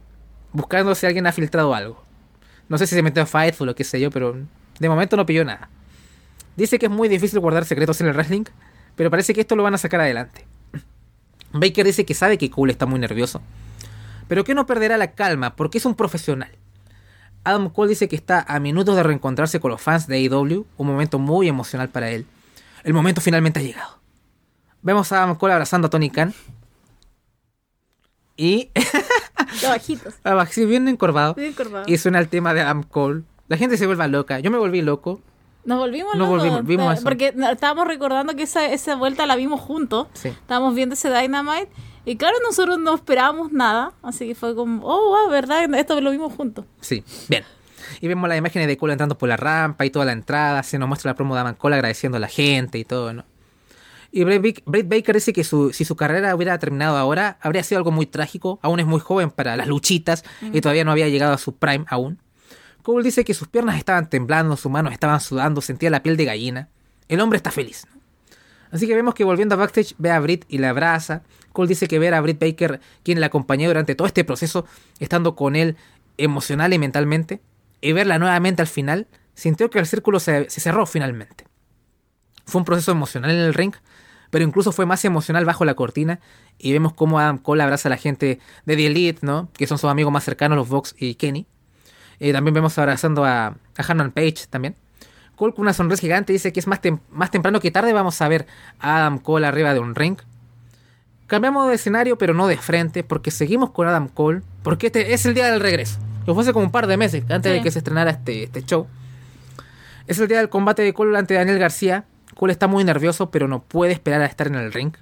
buscando si alguien ha filtrado algo. No sé si se metió a Fightful o qué sé yo, pero de momento no pilló nada. Dice que es muy difícil guardar secretos en el wrestling, pero parece que esto lo van a sacar adelante. Baker dice que sabe que Cole está muy nervioso, pero que no perderá la calma porque es un profesional. Adam Cole dice que está a minutos de reencontrarse con los fans de AEW, un momento muy emocional para él. El momento finalmente ha llegado. Vemos a Adam Cole abrazando a Tony Khan. Y bajitos. Sí, bien encorvado. Bien encorvado. Y suena el tema de Adam Cole. La gente se vuelve loca. Yo me volví loco. Nos volvimos Nos volvimos, vimos eso. Porque estábamos recordando que esa, esa vuelta la vimos juntos. Sí. Estábamos viendo ese Dynamite. Y claro, nosotros no esperábamos nada. Así que fue como, oh, wow, ¿verdad? Esto lo vimos juntos. Sí, bien. Y vemos las imágenes de Cole entrando por la rampa y toda la entrada. Se nos muestra la promo de Adam Cole agradeciendo a la gente y todo, ¿no? Y Britt Baker dice que si su carrera hubiera terminado ahora, habría sido algo muy trágico. Aún es muy joven para las luchitas y todavía no había llegado a su prime aún. Cole dice que sus piernas estaban temblando, sus manos estaban sudando, sentía la piel de gallina. El hombre está feliz. Así que vemos que volviendo a backstage ve a Britt y la abraza. Cole dice que ver a Britt Baker, quien la acompañó durante todo este proceso, estando con él emocional y mentalmente, y verla nuevamente al final, sintió que el círculo se, se cerró finalmente. Fue un proceso emocional en el ring, pero incluso fue más emocional bajo la cortina y vemos cómo Adam Cole abraza a la gente de The Elite, ¿no? Que son sus amigos más cercanos, los Vox y Kenny. Eh, también vemos abrazando a, a Hannon Page también. Cole con una sonrisa gigante dice que es más, más temprano que tarde vamos a ver a Adam Cole arriba de un ring. Cambiamos de escenario, pero no de frente, porque seguimos con Adam Cole, porque este es el día del regreso. Que fue hace como un par de meses antes de que se estrenara este, este show. Es el día del combate de Cole ante Daniel García, Cole está muy nervioso, pero no puede esperar a estar en el ring.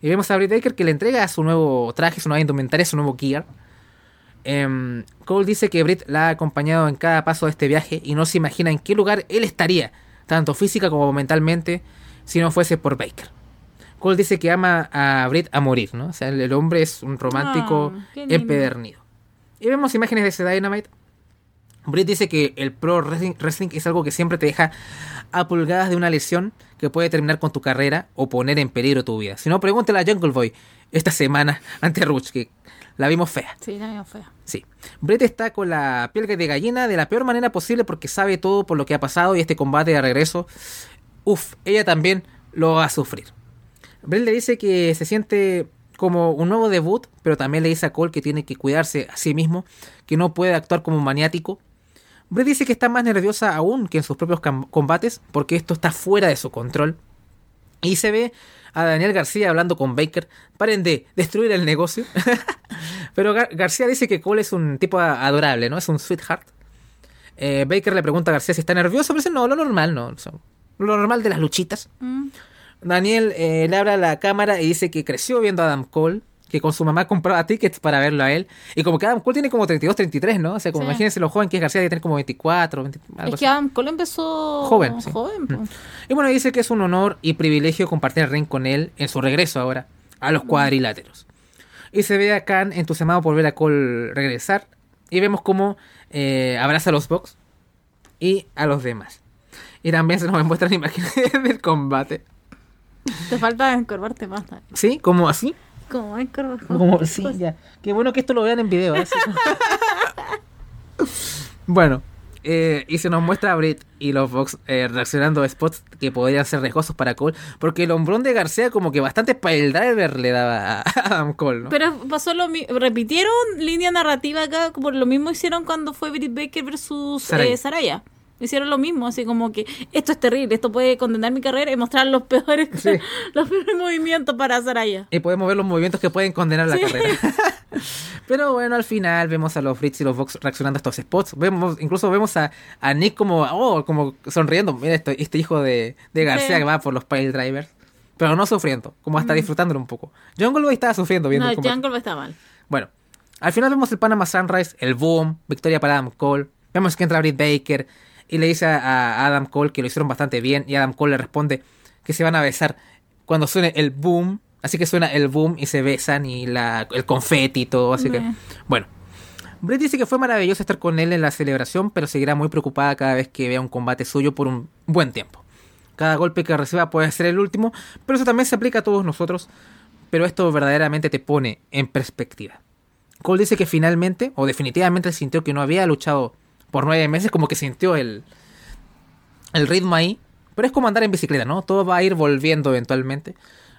Y vemos a Britt Baker que le entrega su nuevo traje, su nueva indumentaria, su nuevo gear. Em, Cole dice que Britt la ha acompañado en cada paso de este viaje y no se imagina en qué lugar él estaría, tanto física como mentalmente, si no fuese por Baker. Cole dice que ama a Britt a morir, ¿no? O sea, el, el hombre es un romántico Ah, empedernido. Y vemos imágenes de ese Dynamite. Britt dice que el pro wrestling, wrestling es algo que siempre te deja a pulgadas de una lesión que puede terminar con tu carrera o poner en peligro tu vida. Si no, pregúntale a Jungle Boy esta semana ante Ruch, que la vimos fea. Sí, la veo fea. Sí. Brett está con la piel de gallina de la peor manera posible porque sabe todo por lo que ha pasado y este combate de regreso, uff, ella también lo va a sufrir. Brett le dice que se siente como un nuevo debut, pero también le dice a Cole que tiene que cuidarse a sí mismo, que no puede actuar como un maniático. Brett dice que está más nerviosa aún que en sus propios combates porque esto está fuera de su control. Y se ve a Daniel García hablando con Baker. Paren de destruir el negocio. Pero Gar- García dice que Cole es un tipo adorable, ¿no? Es un sweetheart. Eh, Baker le pregunta a García si está nervioso, pero dice, no, lo normal, no. o sea, lo normal de las luchitas. Mm. Daniel eh, le habla a la cámara y dice que creció viendo a Adam Cole, que con su mamá compraba tickets para verlo a él. Y como que Adam Cole tiene como 32, 33, ¿no? O sea, como Sí. imagínense lo joven que es García, debe tener como 24, 20, algo Es que Adam Cole empezó Joven, sí. joven pues. Y bueno, dice que es un honor y privilegio compartir el ring con él en su regreso ahora a los cuadriláteros. Y se ve a Khan entusiasmado por ver a Cole regresar. Y vemos cómo eh, abraza a los Bucks y a los demás. Y también se nos muestran imágenes del combate. Te falta encorvarte más. Dani. ¿Sí? ¿Como así? Como encorvar. Como, sí, ya. Qué bueno que esto lo vean en video. ¿eh? Bueno, eh, y se nos muestra a Britt y los Vox eh, reaccionando a spots que podrían ser riesgosos para Cole. Porque el hombrón de García, como que bastante pile driver le daba a Adam Cole, ¿no? Pero pasó lo mismo. Repitieron línea narrativa acá, por lo mismo hicieron cuando fue Britt Baker versus Saraya. eh, Saraya. Hicieron lo mismo, así como que esto es terrible, esto puede condenar mi carrera y mostrar los peores, Sí. los peores movimientos para Saraya. Y podemos ver los movimientos que pueden condenar la Sí. carrera. Pero bueno, al final vemos a los Brits y los Vox reaccionando a estos spots. Vemos, incluso vemos a, a Nick como, oh, como sonriendo. Mira esto, este hijo de, de García Sí. que va por los pile drivers. Pero no sufriendo, como hasta disfrutándolo un poco. Jungle estaba sufriendo viendo No, el. Jungle está mal. Bueno, al final vemos el Panama Sunrise, el boom, victoria para Adam Cole. Vemos que entra Britt Baker y le dice a, a Adam Cole que lo hicieron bastante bien. Y Adam Cole le responde que se van a besar cuando suene el boom. Así que suena el boom y se besan y la, el confeti y todo. Así que, bueno. Britt dice que fue maravilloso estar con él en la celebración, pero seguirá muy preocupada cada vez que vea un combate suyo por un buen tiempo. Cada golpe que reciba puede ser el último, pero eso también se aplica a todos nosotros. Pero esto verdaderamente te pone en perspectiva. Cole dice que finalmente, o definitivamente sintió que no había luchado por nueve meses, como que sintió el, el ritmo ahí. Pero es como andar en bicicleta, ¿no? Todo va a ir volviendo eventualmente.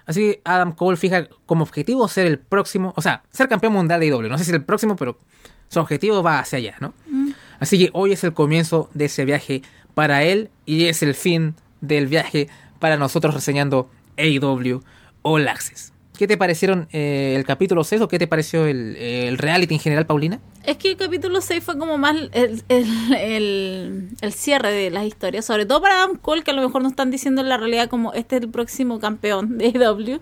Así que Adam Cole fija como objetivo ser el próximo, o sea, ser campeón mundial de IW. No sé si el próximo, pero su objetivo va hacia allá, ¿no? Así que hoy es el comienzo de ese viaje para él y es el fin del viaje para nosotros reseñando AEW All Access. ¿Qué te parecieron eh, el capítulo 6 o qué te pareció el, reality en general, Paulina? Es que el capítulo 6 fue como más el, el, el- cierre de las historias, sobre todo para Adam Cole, que a lo mejor nos están diciendo en la realidad como este es el próximo campeón de AEW.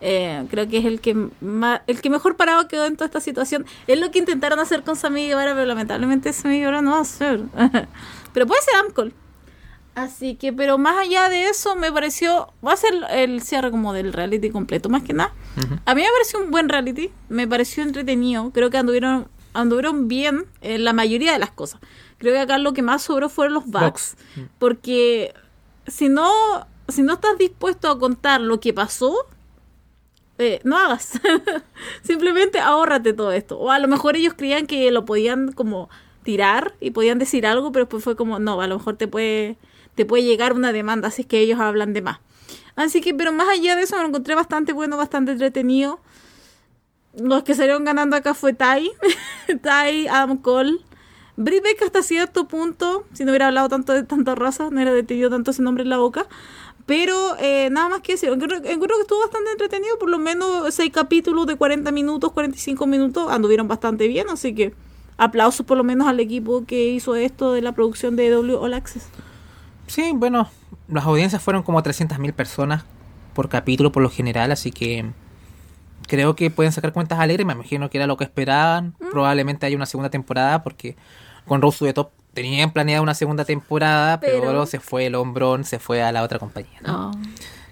Eh, creo que es el que más, el que mejor parado quedó en toda esta situación. Es lo que intentaron hacer con Sammy Guevara, pero lamentablemente Sammy Guevara no va a ser. pero puede ser Adam Cole. Así que, pero más allá de eso, me pareció, va a ser el cierre como del reality completo, más que nada. A mí me pareció un buen reality, me pareció entretenido, creo que anduvieron, anduvieron bien en la mayoría de las cosas. Creo que acá lo que más sobró fueron los bugs, Bugs. porque si no, si no estás dispuesto a contar lo que pasó, eh, no hagas. Simplemente ahórrate todo esto. O a lo mejor ellos creían que lo podían como tirar y podían decir algo, pero después fue como, no, a lo mejor te puede, te puede llegar una demanda si es que ellos hablan de más. Así que, pero más allá de eso, me lo encontré bastante bueno, bastante entretenido. Los que salieron ganando acá fue Tai, Tai, Adam Cole. Brie Beck hasta cierto punto, si no hubiera hablado tanto de tanta raza, no hubiera detenido tanto ese nombre en la boca. Pero eh, nada más que decir, encuentro que estuvo bastante entretenido, por lo menos seis capítulos de 40 minutos, 45 minutos, anduvieron bastante bien, así que aplausos por lo menos al equipo que hizo esto de la producción de W All Access. Sí, bueno, las audiencias fueron como 300.000 personas por capítulo por lo general, así que creo que pueden sacar cuentas alegres. Me imagino que era lo que esperaban. Mm. Probablemente haya una segunda temporada porque con Rose de Top tenían planeada una segunda temporada, pero, Pero- luego se fue el hombrón, se fue a la otra compañía. ¿no? No.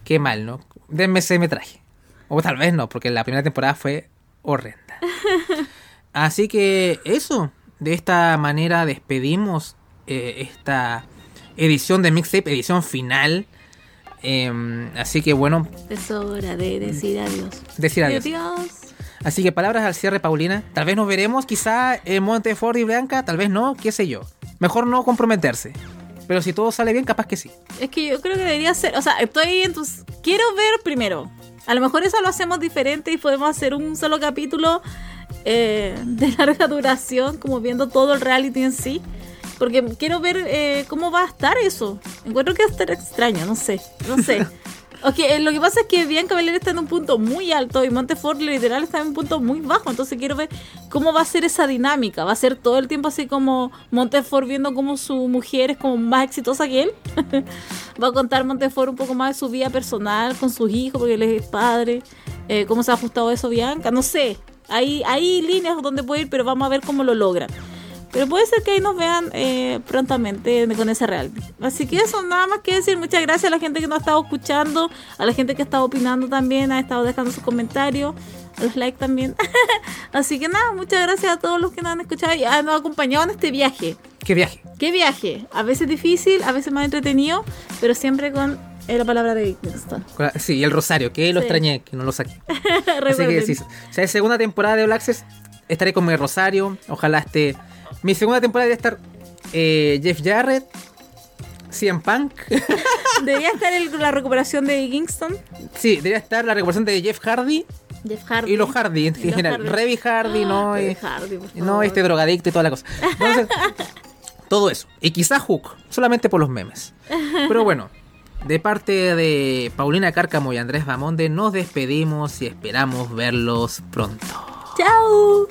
Qué mal, ¿no? Denme ese metraje. O tal vez no, porque la primera temporada fue horrenda. Así que eso, de esta manera despedimos eh, esta edición de Mixtape, edición final. Em, así que bueno, Es hora de decir adiós. decir adiós. Adiós. Así que palabras al cierre, Paulina. Tal vez nos veremos, quizá en Montefort y Blanca, tal vez no, qué sé yo. Mejor no comprometerse. Pero si todo sale bien, capaz que sí. Es que yo creo que debería ser, o sea, estoy en tus... Quiero ver primero. A lo mejor eso lo hacemos diferente y podemos hacer un solo capítulo eh, de larga duración, como viendo todo el reality en sí. Porque quiero ver eh, cómo va a estar eso. Encuentro que va a estar extraño, no sé, no sé. Eh, lo que pasa es que Bianca Belair está en un punto muy alto y Montefort literal está en un punto muy bajo. Entonces quiero ver cómo va a ser esa dinámica. Va a ser todo el tiempo así como Montefort viendo cómo su mujer es como más exitosa que él. va a contar Montefort un poco más de su vida personal con sus hijos, porque él es padre. Eh, cómo se ha ajustado eso Bianca. No sé. Hay, hay líneas donde puede ir, pero vamos a ver cómo lo logran. Pero puede ser que ahí nos vean eh, prontamente con ese reality. Así que eso, nada más que decir. Muchas gracias a la gente que nos ha estado escuchando, a la gente que ha estado opinando también, ha estado dejando sus comentarios, a los likes también. Así que nada, muchas gracias a todos los que nos han escuchado y han- nos han acompañado en este viaje. Qué viaje. ¿Qué viaje? A veces difícil, a veces más entretenido, pero siempre con eh, la palabra de la- Sí, y el Rosario, que lo Sí. extrañé, que no lo saqué. Así que Recuerden. si, si hay segunda temporada de All Access, estaré con mi Rosario. Ojalá esté. Mi segunda temporada debe estar eh, Jeff Jarrett, CM Punk. Debería estar el- la recuperación de Kingston. sí, debería estar la recuperación de Jeff Hardy Jeff Hardy. y los Hardy en los general. Hardy. Revy Hardy, no, eh, Hardy, no este drogadicto y toda la cosa. Entonces, todo eso. Y quizá Hook, solamente por los memes. Pero bueno, de parte de Paulina Cárcamo y Andrés Bamonde, nos despedimos y esperamos verlos pronto. Chao.